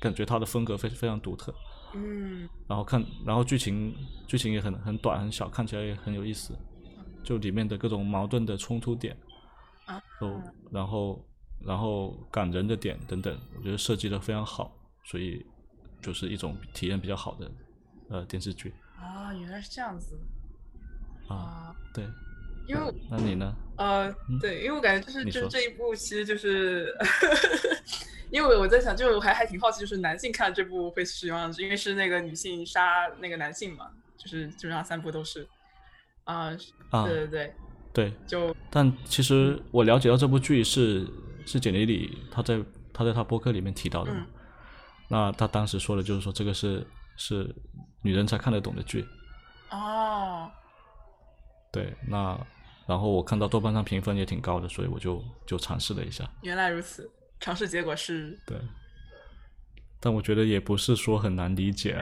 感觉它的风格非非常独特。嗯，然后看，然后剧情剧情也很很短很小，看起来也很有意思。就里面的各种矛盾的冲突点，啊，都然后然后感人的点等等，我觉得设计的非常好，所以就是一种体验比较好的呃电视剧。啊，原来是这样子。啊，对。因为那你呢？呃，对，因为我感觉就是就是这一部其实就是，(laughs) 因为我在想，就是我还还挺好奇，就是男性看这部会是什么样子，因为是那个女性杀那个男性嘛，就是基本上三部都是。啊，对对对，对，就但其实我了解到这部剧是是简尼里他在他在他播客里面提到的，那他当时说的就是说这个是是女人才看得懂的剧。哦，对，那然后我看到豆瓣上评分也挺高的，所以我就就尝试了一下。原来如此，尝试结果是？对，但我觉得也不是说很难理解。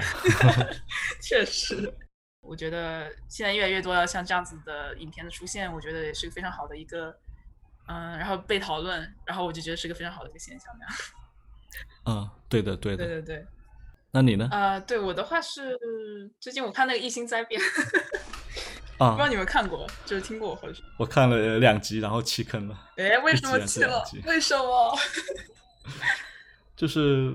(laughs) 确实。我觉得现在越来越多像这样子的影片的出现，我觉得也是个非常好的一个，嗯，然后被讨论，然后我就觉得是个非常好的一个现象，那样。嗯，对的，对的，对对对。那你呢？啊，对我的话是最近我看那个《异星灾变》，啊，不知道你们看过，就是听过或者是？我看了两集，然后弃坑了。哎，为什么弃了？为什么？(laughs) 就是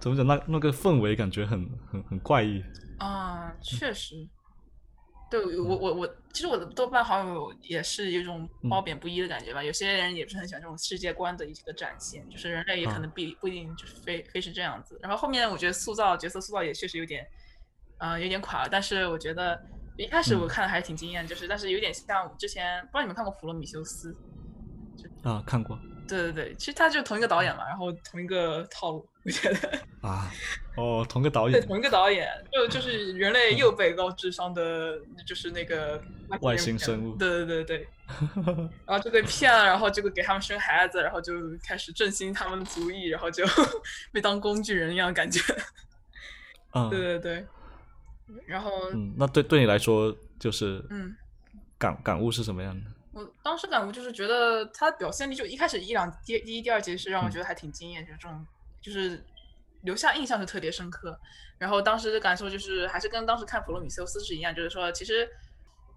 怎么讲，那那个氛围感觉很很很怪异。啊，确实，对我我我，其实我的豆瓣好友也是有一种褒贬不一的感觉吧。有些人也不是很喜欢这种世界观的一个展现，就是人类也可能不不一定就是非非是这样子。然后后面我觉得塑造角色塑造也确实有点，啊，有点垮了。但是我觉得一开始我看的还是挺惊艳，就是但是有点像之前不知道你们看过《普罗米修斯》？啊，看过。对对对，其实他就同一个导演嘛，然后同一个套路，我觉得啊，哦，同个导演，对，同一个导演，就就是人类又被高智商的，就是那个外星生物，对对对对，然后就被骗了，然后就给他们生孩子，然后就开始振兴他们的族裔，然后就 (laughs) 被当工具人一样感觉，嗯，对对对，然后，嗯，那对对你来说就是嗯，感感悟是什么样的？我当时感悟就是觉得他表现力就一开始一两第第一第二节是让我觉得还挺惊艳，就是这种就是留下印象是特别深刻。然后当时的感受就是还是跟当时看《普罗米修斯》是一样，就是说其实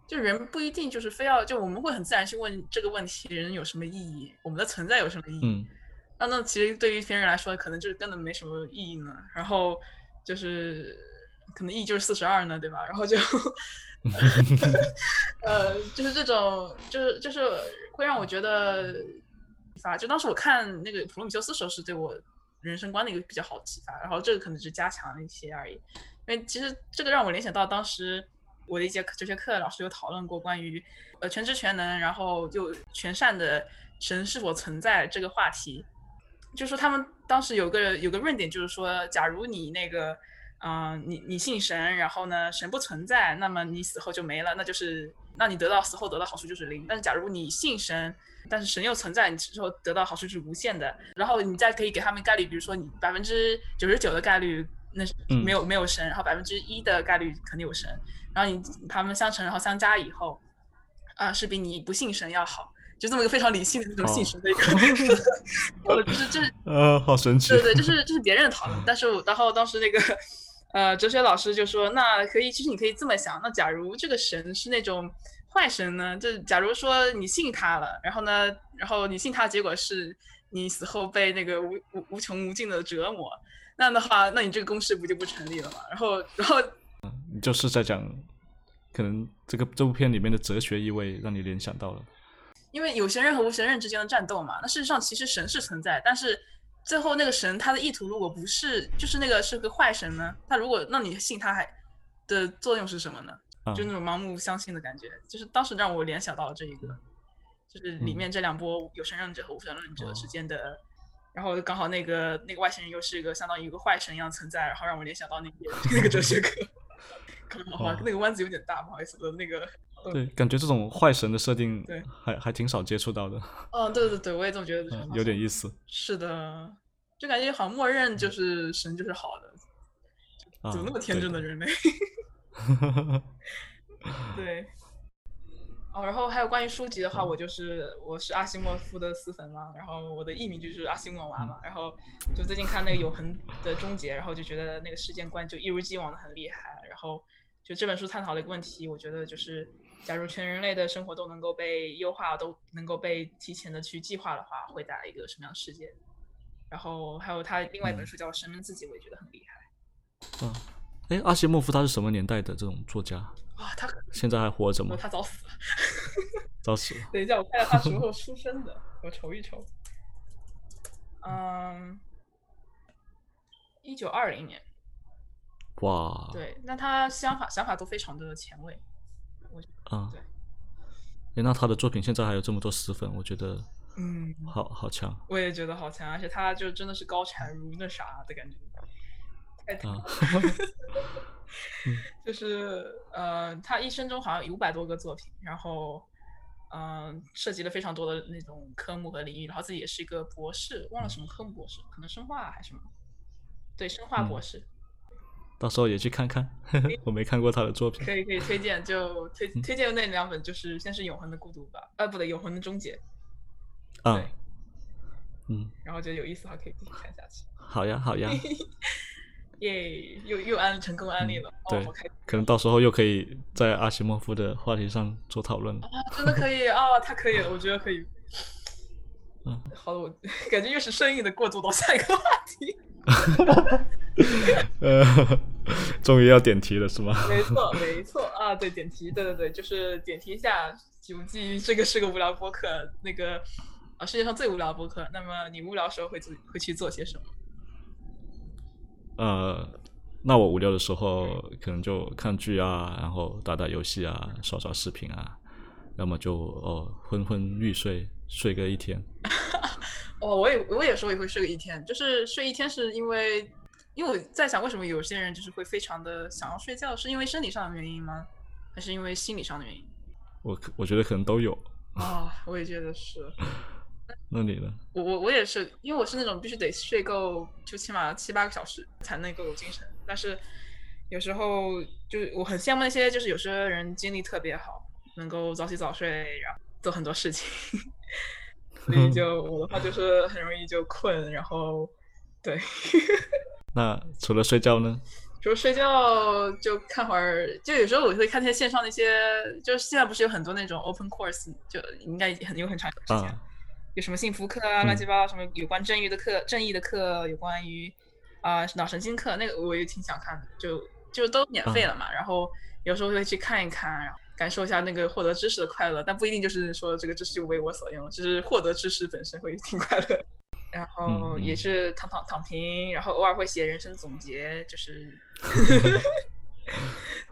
就人不一定就是非要就我们会很自然去问这个问题：人有什么意义？我们的存在有什么意义？嗯那那其实对于一些人来说，可能就是根本没什么意义呢。然后就是可能 E 就是四十二呢，对吧？然后就。(laughs) 呃，就是这种，就是就是会让我觉得启发。就当时我看那个《普罗米修斯》时候，是对我人生观的一个比较好的启发。然后这个可能是加强了一些而已。因为其实这个让我联想到当时我的一节哲学课老师有讨论过关于呃全知全能，然后就全善的神是否存在这个话题。就说他们当时有个有个论点，就是说，假如你那个。嗯，你你信神，然后呢，神不存在，那么你死后就没了，那就是，那你得到死后得到好处就是零。但是假如你信神，但是神又存在，你之后得到好处是无限的。然后你再可以给他们概率，比如说你百分之九十九的概率，那是没有没有神，然后百分之一的概率肯定有神。然后你他们相乘，然后相加以后，啊，是比你不信神要好。就这么一个非常理性的那种信神的一个，(laughs) 我，就是就是 (laughs) 呃，好神奇。对对，就是就是别人的讨论，但是然后当时那个。呃，哲学老师就说，那可以，其实你可以这么想，那假如这个神是那种坏神呢？就假如说你信他了，然后呢，然后你信他，结果是你死后被那个无无无穷无尽的折磨，那样的话，那你这个公式不就不成立了吗？然后，然后，你就是在讲，可能这个这部片里面的哲学意味让你联想到了，因为有神人和无神人之间的战斗嘛，那事实上其实神是存在，但是最后那个神他的意图如果不是就是那个是个坏神呢？他如果让你信他还的作用是什么呢？就那种盲目相信的感觉，就是当时让我联想到了这一个，就是里面这两波有神论者和无神论者之间的，然后刚好那个那个外星人又是一个相当于一个坏神一样存在，然后让我联想到那个 (laughs) 那个哲学课。(laughs) 可能好吧，那个弯子有点大，不好意思，的那个。对，感觉这种坏神的设定，对，还还挺少接触到的。(laughs) 嗯，对对对，我也这么觉得。有点意思。是的，就感觉好像默认就是神就是好的，怎么那么天真的人类？(laughs) 对。哦，然后还有关于书籍的话，我就是我是阿西莫夫的死粉嘛，然后我的艺名就是阿西莫娃嘛，然后就最近看那个《永恒的终结》，然后就觉得那个世界观就一如既往的很厉害，然后就这本书探讨了一个问题，我觉得就是假如全人类的生活都能够被优化，都能够被提前的去计划的话，会带来一个什么样的世界？然后还有他另外一本书叫《神们自己》，我也觉得很厉害。嗯，哎，阿西莫夫他是什么年代的这种作家？啊，他现在还活着吗？他早死了，(laughs) 早死了。等一下，我看看他什么时候出生的，我瞅一瞅。嗯，一九二零年。哇。对，那他想法想法都非常的前卫。我啊。对。哎，那他的作品现在还有这么多死粉，我觉得，嗯，好好强。我也觉得好强，而且他就真的是高产如那啥的感觉。啊。(laughs) 就是呃，他一生中好像有五百多个作品，然后嗯，涉及了非常多的那种科目和领域，然后自己也是一个博士，忘了什么科目博士，可能生化还是什么，对，生化博士。到时候也去看看，(laughs) 我没看过他的作品。可以可以推荐，就推推荐那两本，就是先是《永恒的孤独》吧，呃，不对，《永恒的终结》。啊。嗯。然后觉得有意思的话，可以继续看下去。好呀，好呀。耶，又又安成功安利了，对，可能到时候又可以在阿西莫夫的话题上做讨论了。啊，真的可以啊，太可以了，我觉得可以。嗯，好的，我 (laughs) 感觉又是生硬的过渡到下一个话题。(laughs) 呃，终于要点题了是吗？没错，没错啊，对，点题，对对对，就是点题一下。九记这个是个无聊播客，那个啊，世界上最无聊播客。那么你无聊时候会做会去做些什么？呃，那我无聊的时候可能就看剧啊，然后打打游戏啊，刷刷视频啊，要么就哦昏昏欲睡，睡个一天。(laughs) 哦，我也我也说也会睡个一天，就是睡一天是因为，因为我在想为什么有些人就是会非常的想要睡觉，是因为生理上的原因吗？还是因为心理上的原因？我我觉得可能都有。啊，我也觉得是。(laughs) 那你呢？我我我也是，因为我是那种必须得睡够，就起码七八个小时才能够有精神。但是有时候就是我很羡慕那些，就是有些人精力特别好，能够早起早睡，然后做很多事情。所以就我的话就是很容易就困，然后对。(laughs) 那除了睡觉呢？除了睡觉就看会儿，就有时候我会看那些线上那些，就是现在不是有很多那种 open course，就应该很有很长时间。有什么幸福课啊，乱七八糟什么有关正义的课，正义的课，有关于啊脑神经课，那个我也挺想看的，就就都免费了嘛。然后有时候会去看一看，然后感受一下那个获得知识的快乐，但不一定就是说这个知识就为我所用，就是获得知识本身会 (laughs) 挺快乐。然后也是躺躺躺平，然后偶尔会写人生总结，就是 (laughs)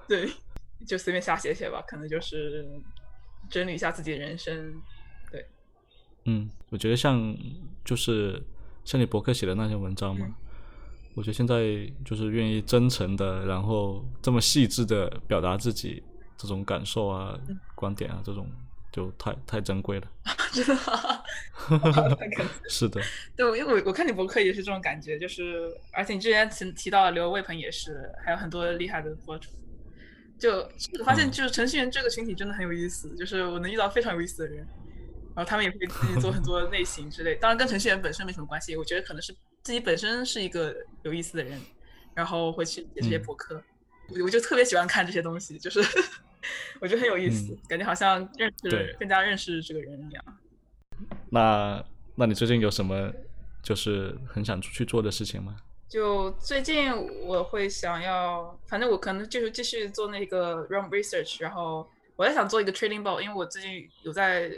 对，就随便瞎写写吧，可能就是整理一下自己的人生。对嗯，我觉得像就是像你博客写的那些文章嘛，我觉得现在就是愿意真诚的，然后这么细致的表达自己这种感受啊、观点啊，这种就太太珍贵了。(laughs) 真的吗？(laughs) 是的。对，因为我我看你博客也是这种感觉，就是而且你之前提提到刘卫鹏也是，还有很多厉害的博主，就发现就是程序员这个群体真的很有意思，就是我能遇到非常有意思的人。然后他们也会自己做很多 (laughs) 类型之类，当然跟程序员本身没什么关系。我觉得可能是自己本身是一个有意思的人，然后会去写这些博客。我我就特别喜欢看这些东西，就是我觉得很有意思，感觉好像认识更加认识这个人一样。那那你最近有什么就是很想出去做的事情吗？就最近我会想要，反正我可能就是继续做那个 r u m research，然后我在想做一个 trading bot，因为我最近有在。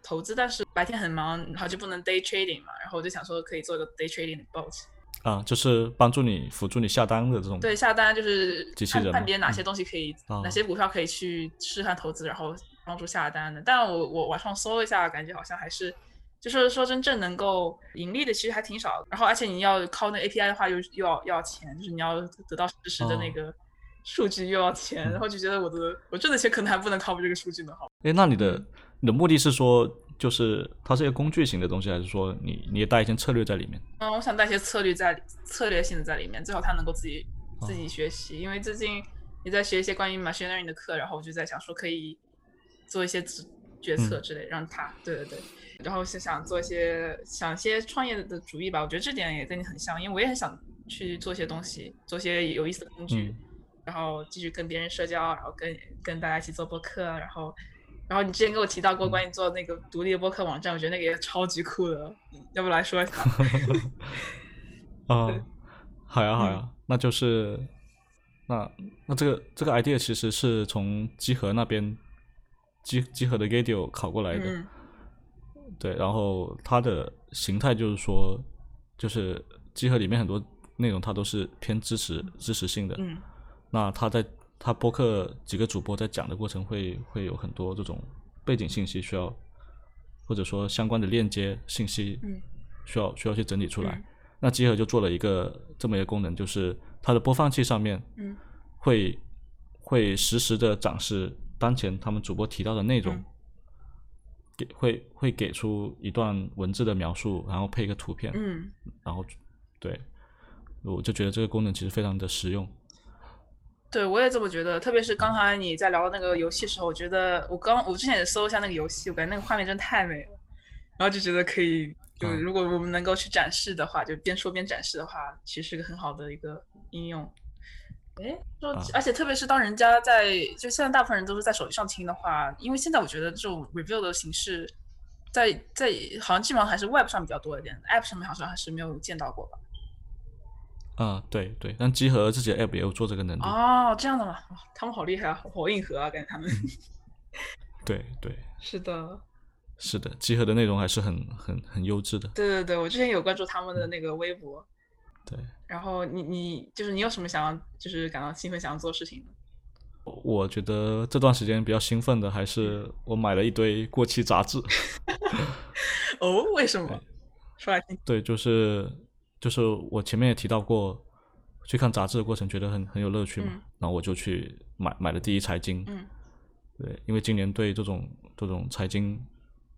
投资，但是白天很忙，然后就不能 day trading 嘛，然后我就想说可以做一个 day trading 的 bot。啊，就是帮助你辅助你下单的这种。对，下单就是机器人嘛看看别人哪嗯些东西可以，哦哪些股票可以去试探投资，然后帮助下单的。但我我网上搜了一下，感觉好像还是，就是说真正能够盈利的其实还挺少。然后而且你要靠那 API 的话又又要又要钱，就是你要得到实时的那哦个数据又要钱，嗯然后就觉得我的我挣的钱可能还不能靠这个数据呢，好。哎，那你的嗯你的目的是说，就是它是一个工具型的东西，还是说你你也带一些策略在里面？嗯，我想带一些策略在策略性的在里面，最好他能够自己自哦己学习。因为最近也在学一些关于 machine learning 的课，然后我就在想说可以做一些决决策嗯之类，让他对对对，然后是想做一些想一些创业的主意吧。我觉得这点也跟你很像，因为我也很想去做一些东西，做些有意思的工具，嗯然后继续跟别人社交，然后跟跟大家一起做播客，然后。然后你之前跟我提到过嗯。关于做那个独立的播客网站，我觉得那个也超级酷的，(laughs) 要不来说一下？啊 (laughs) 对，好呀好嗯。呀，那就是那那这个这个 idea 其实是从集合那边集集合的 radio 考过来的，嗯。对，然后它的形态就是说，就是集合里面很多内容它都是偏支持支持性的，嗯。那它在他播客几个主播在讲的过程会会有很多这种背景信息需要，或者说相关的链接信息嗯需要需要去整理出来。嗯那集合就做了一个这么一个功能，就是它的播放器上面嗯会会实时的展示当前他们主播提到的内容，嗯给会会给出一段文字的描述，然后配一个图片，嗯然后对，我就觉得这个功能其实非常的实用。对，我也这么觉得。特别是刚才你在聊那个游戏的时候，我觉得我刚我之前也搜一下那个游戏，我感觉那个画面真的太美了，然后就觉得可以，就嗯如果我们能够去展示的话，就边说边展示的话，其实是个很好的一个应用。哎，说啊，而且特别是当人家在，就现在大部分人都是在手机上听的话，因为现在我觉得这种 review 的形式在，在好像基本上还是 web 上比较多一点，app 上面好像还是没有见到过吧。啊、对对，但集合自己的 app 也有做这个能力。哦，这样的嘛？他们好厉害啊，好硬核啊，感觉他们。(laughs) 对对，是的，是的，集合的内容还是很很很优质的。对对对，我之前有关注他们的那个微博。对，然后你你就是你有什么想要就是感到兴奋想要做的事情呢？我觉得这段时间比较兴奋的还是我买了一堆过期杂志。(laughs) 哦，为什么？说来听。对，就是就是我前面也提到过，去看杂志的过程觉得很很有乐趣嘛，嗯。然后我就去买买了第一财经。嗯。对，因为今年对这种这种财经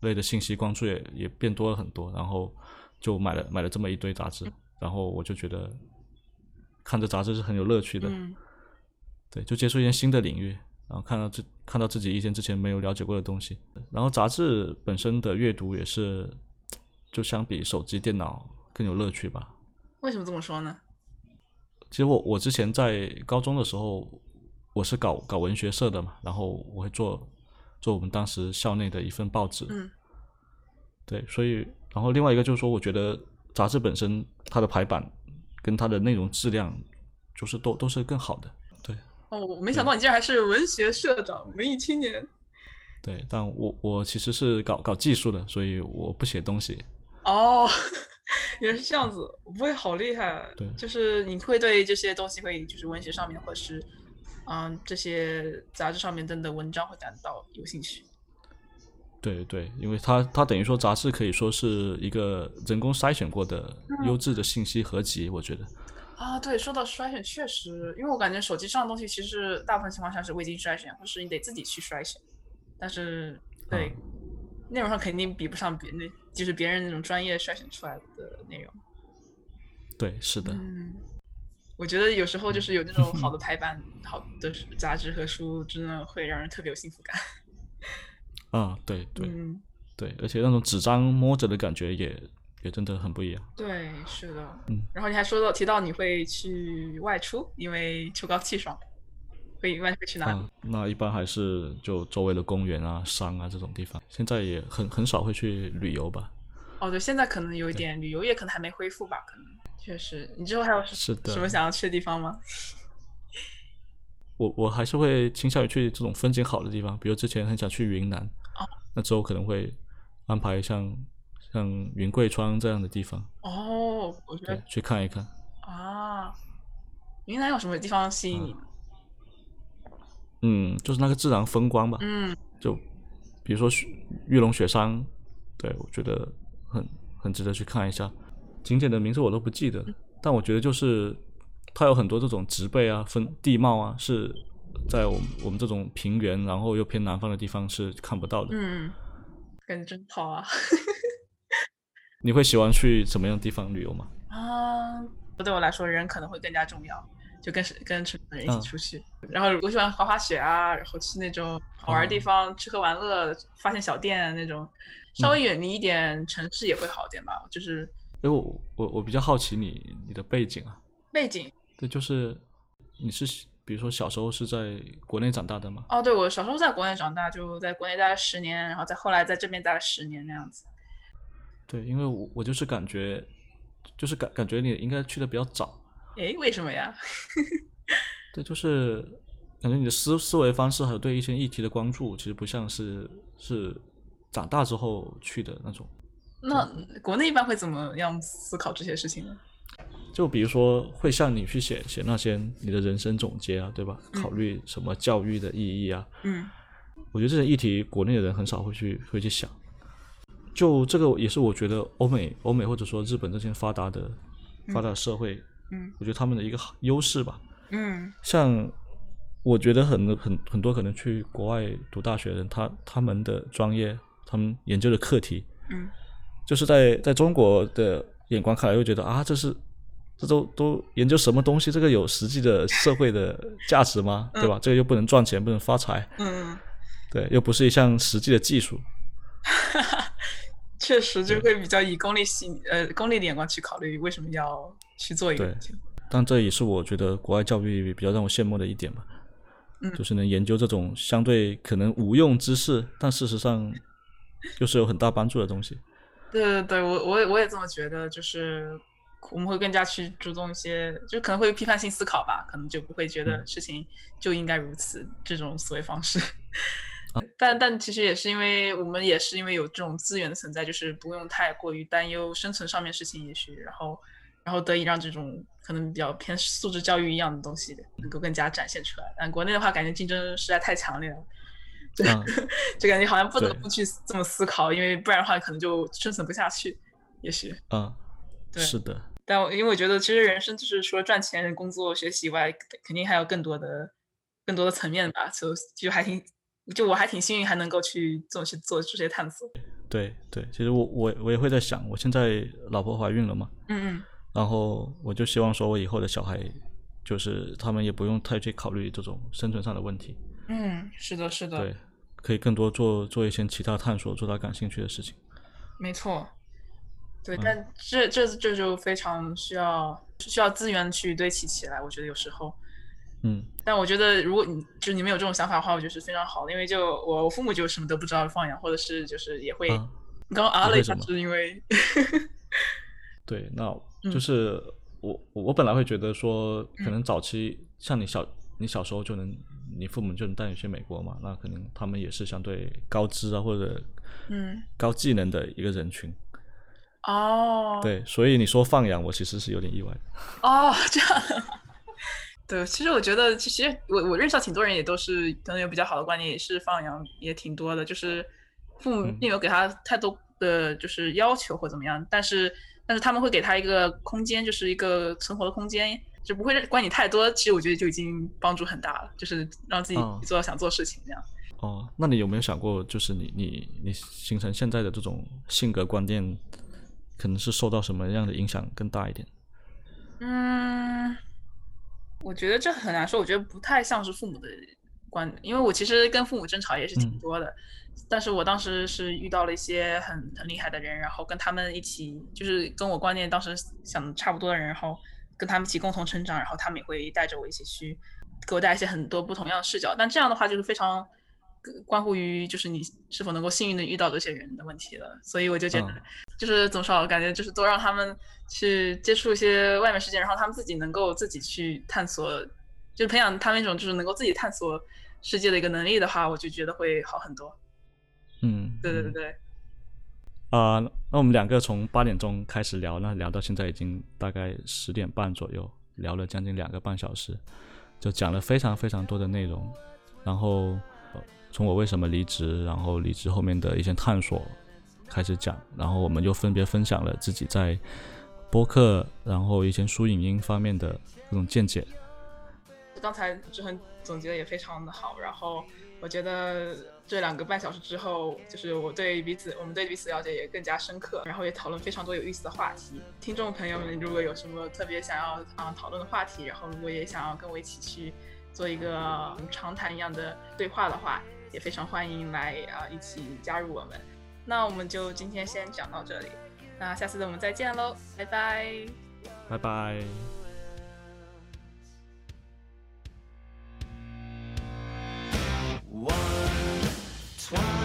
类的信息关注也也变多了很多，然后就买了买了这么一堆杂志，然后我就觉得看这杂志是很有乐趣的，嗯。对，就接触一些新的领域，然后看到自看到自己以前之前没有了解过的东西，然后杂志本身的阅读也是，就相比手机、电脑更有乐趣吧。为什么这么说呢？其实我我之前在高中的时候，我是搞搞文学社的嘛，然后我会做做我们当时校内的一份报纸，嗯对，所以然后另外一个就是说，我觉得杂志本身它的排版跟它的内容质量，就是都都是更好的，对哦，我没想到你竟然还是文学社长、文艺青年。对，但我我其实是搞搞技术的，所以我不写东西，哦，原来是这样子，我不会好厉害。啊对就是你会对这些东西会就是文学上面或者是嗯这些杂志上面登的文章会感到有兴趣。对对，因为它它等于说杂志可以说是一个人工筛选过的优质的信息合集，我觉得。啊，对，说到筛选，确实，因为我感觉手机上的东西其实大部分情况下是未经筛选，或是你得自己去筛选。但是，对，内容上肯定比不上别那，就是别人那种专业筛选出来的内容。对，是的，嗯，我觉得有时候就是有那种好的排版、好的杂志和书，真的会让人特别有幸福感。啊，对 (laughs) 对、嗯，对，而且那种纸张摸着的感觉也也真的很不一样。对，是的。嗯，然后你还说到提到你会去外出，因为秋高气爽，会一般会去哪里？啊，那一般还是就周围的公园啊、山啊这种地方，现在也很很少会去旅游吧。哦，对，现在可能有一点旅游业可能还没恢复吧，可能确实。你之后还有什么想要去的地方吗？(laughs) 我我还是会倾向于去这种风景好的地方，比如之前很想去云南，哦那之后可能会安排像像云贵川这样的地方，哦，我觉得对，去看一看。啊，云南有什么地方吸引你呢？嗯，就是那个自然风光吧，嗯就比如说雪玉龙雪山，对我觉得很很值得去看一下。景点的名字我都不记得，但我觉得就是它有很多这种植被啊、分地貌啊，是在我们我们这种平原，然后又偏南方的地方是看不到的。嗯，感觉真好啊！(laughs) 你会喜欢去什么样的地方旅游吗？啊，对我来说，人可能会更加重要，就跟是跟身边的人一嗯起出去。然后我喜欢滑滑雪啊，然后去那种好玩的地方、吃喝玩乐，发现小店那种。稍微远离一点城市也会好点吧，就是因为我我我比较好奇你你的背景啊，背景。对，就是你是比如说小时候是在国内长大的吗？哦，对，我小时候在国内长大，就在国内待了十年，然后再后来在这边待了十年那样子。对，因为我我就是感觉，就是感感觉你应该去的比较早，诶，为什么呀？(laughs) 对，就是感觉你的思思维方式还有对一些议题的关注，其实不像是是长大之后去的那种。那国内一般会怎么样思考这些事情呢？就比如说会像你去写写那些你的人生总结啊，对吧？考虑什么教育的意义啊，嗯我觉得这些议题国内的人很少会去会去想。就这个也是我觉得欧美欧美或者说日本这些发达的发达的社会，嗯我觉得他们的一个好优势吧。嗯像我觉得很很很多可能去国外读大学的人，他他们的专业，他们研究的课题，嗯就是在在中国的眼光看来，会觉得啊，这是这都都研究什么东西？这个有实际的社会的价值吗？(laughs) 对吧？这个又不能赚钱，不能发财，嗯，对，又不是一项实际的技术。(laughs) 确实就会比较以功利性呃功利的眼光去考虑为什么要去做一个对事情。但这也是我觉得国外教育比较让我羡慕的一点吧，嗯就是能研究这种相对可能无用知识，但事实上又是有很大帮助的东西。(laughs) 对对对，我我也我也这么觉得，就是我们会更加去注重一些，就可能会批判性思考吧，可能就不会觉得嗯事情就应该如此这种思维方式。(laughs) 啊但但其实也是因为我们也是因为有这种资源的存在，就是不用太过于担忧生存上面事情，也许然后然后得以让这种可能比较偏素质教育一样的东西能够更加展现出来。但国内的话，感觉竞争实在太强烈了。就嗯 (laughs) 就感觉好像不得不去这么思考，因为不然的话可能就生存不下去，也许。嗯，对是的，但我因为我觉得，其实人生就是除了赚钱、工作、学习以外，肯定还有更多的、更多的层面吧。就就还挺，就我还挺幸运，还能够去做去做这些探索。对对。其实我我我也会在想，我现在老婆怀孕了嘛，嗯嗯然后我就希望说我以后的小孩，就是他们也不用太去考虑这种生存上的问题，嗯嗯，是的，是的，对，可以更多做做一些其他探索，做他感兴趣的事情。没错。对，嗯但这这这就非常需要需要资源去堆砌起来。我觉得有时候，嗯但我觉得如果你就你们有这种想法的话，我觉得是非常好的，因为就我我父母就什么都不知道放养，或者是就是也会，啊，你刚刚啊了一下，也会什么是因为 (laughs) 对，那嗯就是我我我本来会觉得说，可能早期像你小你小时候就能，你父母就能带你去美国嘛，那可能他们也是相对高知啊或者嗯高技能的一个人群。哦，对，所以你说放养，我其实是有点意外的。(laughs) 哦，这样。(laughs) 对，其实我觉得，其实我我认识到挺多人也都是可能有比较好的观念，也是放养也挺多的，就是父母嗯并没有给他太多的就是要求或怎么样，但是但是他们会给他一个空间，就是一个存活的空间，就不会管你太多。其实我觉得就已经帮助很大了，就是让自己做到想做事情这样。哦，那你有没有想过，就是你你你形成现在的这种性格观念，可能是受到什么样的影响更大一点？嗯，我觉得这很难说，我觉得不太像是父母的观，因为我其实跟父母争吵也是挺嗯多的，但是我当时是遇到了一些很很厉害的人，然后跟他们一起，就是跟我观念当时想的差不多的人，然后跟他们一起共同成长，然后他们也会带着我一起去，给我带一些很多不同样的视角，但这样的话就是非常。呃关乎于就是你是否能够幸运的遇到这些人的问题了，所以我就觉得嗯，就是怎么说，感觉就是多让他们去接触一些外面世界，然后他们自己能够自己去探索，就培养他们一种就是能够自己探索世界的一个能力的话，我就觉得会好很多。嗯，对对对嗯对，啊，那我们两个从八点钟开始聊，那聊到现在已经大概十点半左右，聊了将近两个半小时，就讲了非常非常多的内容。然后从我为什么离职，然后离职后面的一些探索开始讲，然后我们又分别分享了自己在播客，然后一些书影音方面的各种见解。刚才志恒总结的也非常的好，然后我觉得这两个半小时之后，就是我对彼此，我们对彼此了解也更加深刻，然后也讨论非常多有意思的话题。听众朋友们，如果有什么特别想要啊讨论的话题，然后如果也想要跟我一起去做一个长谈一样的对话的话，也非常欢迎来啊一起加入我们。那我们就今天先讲到这里，那下次我们再见喽，拜拜，拜拜。One, twice.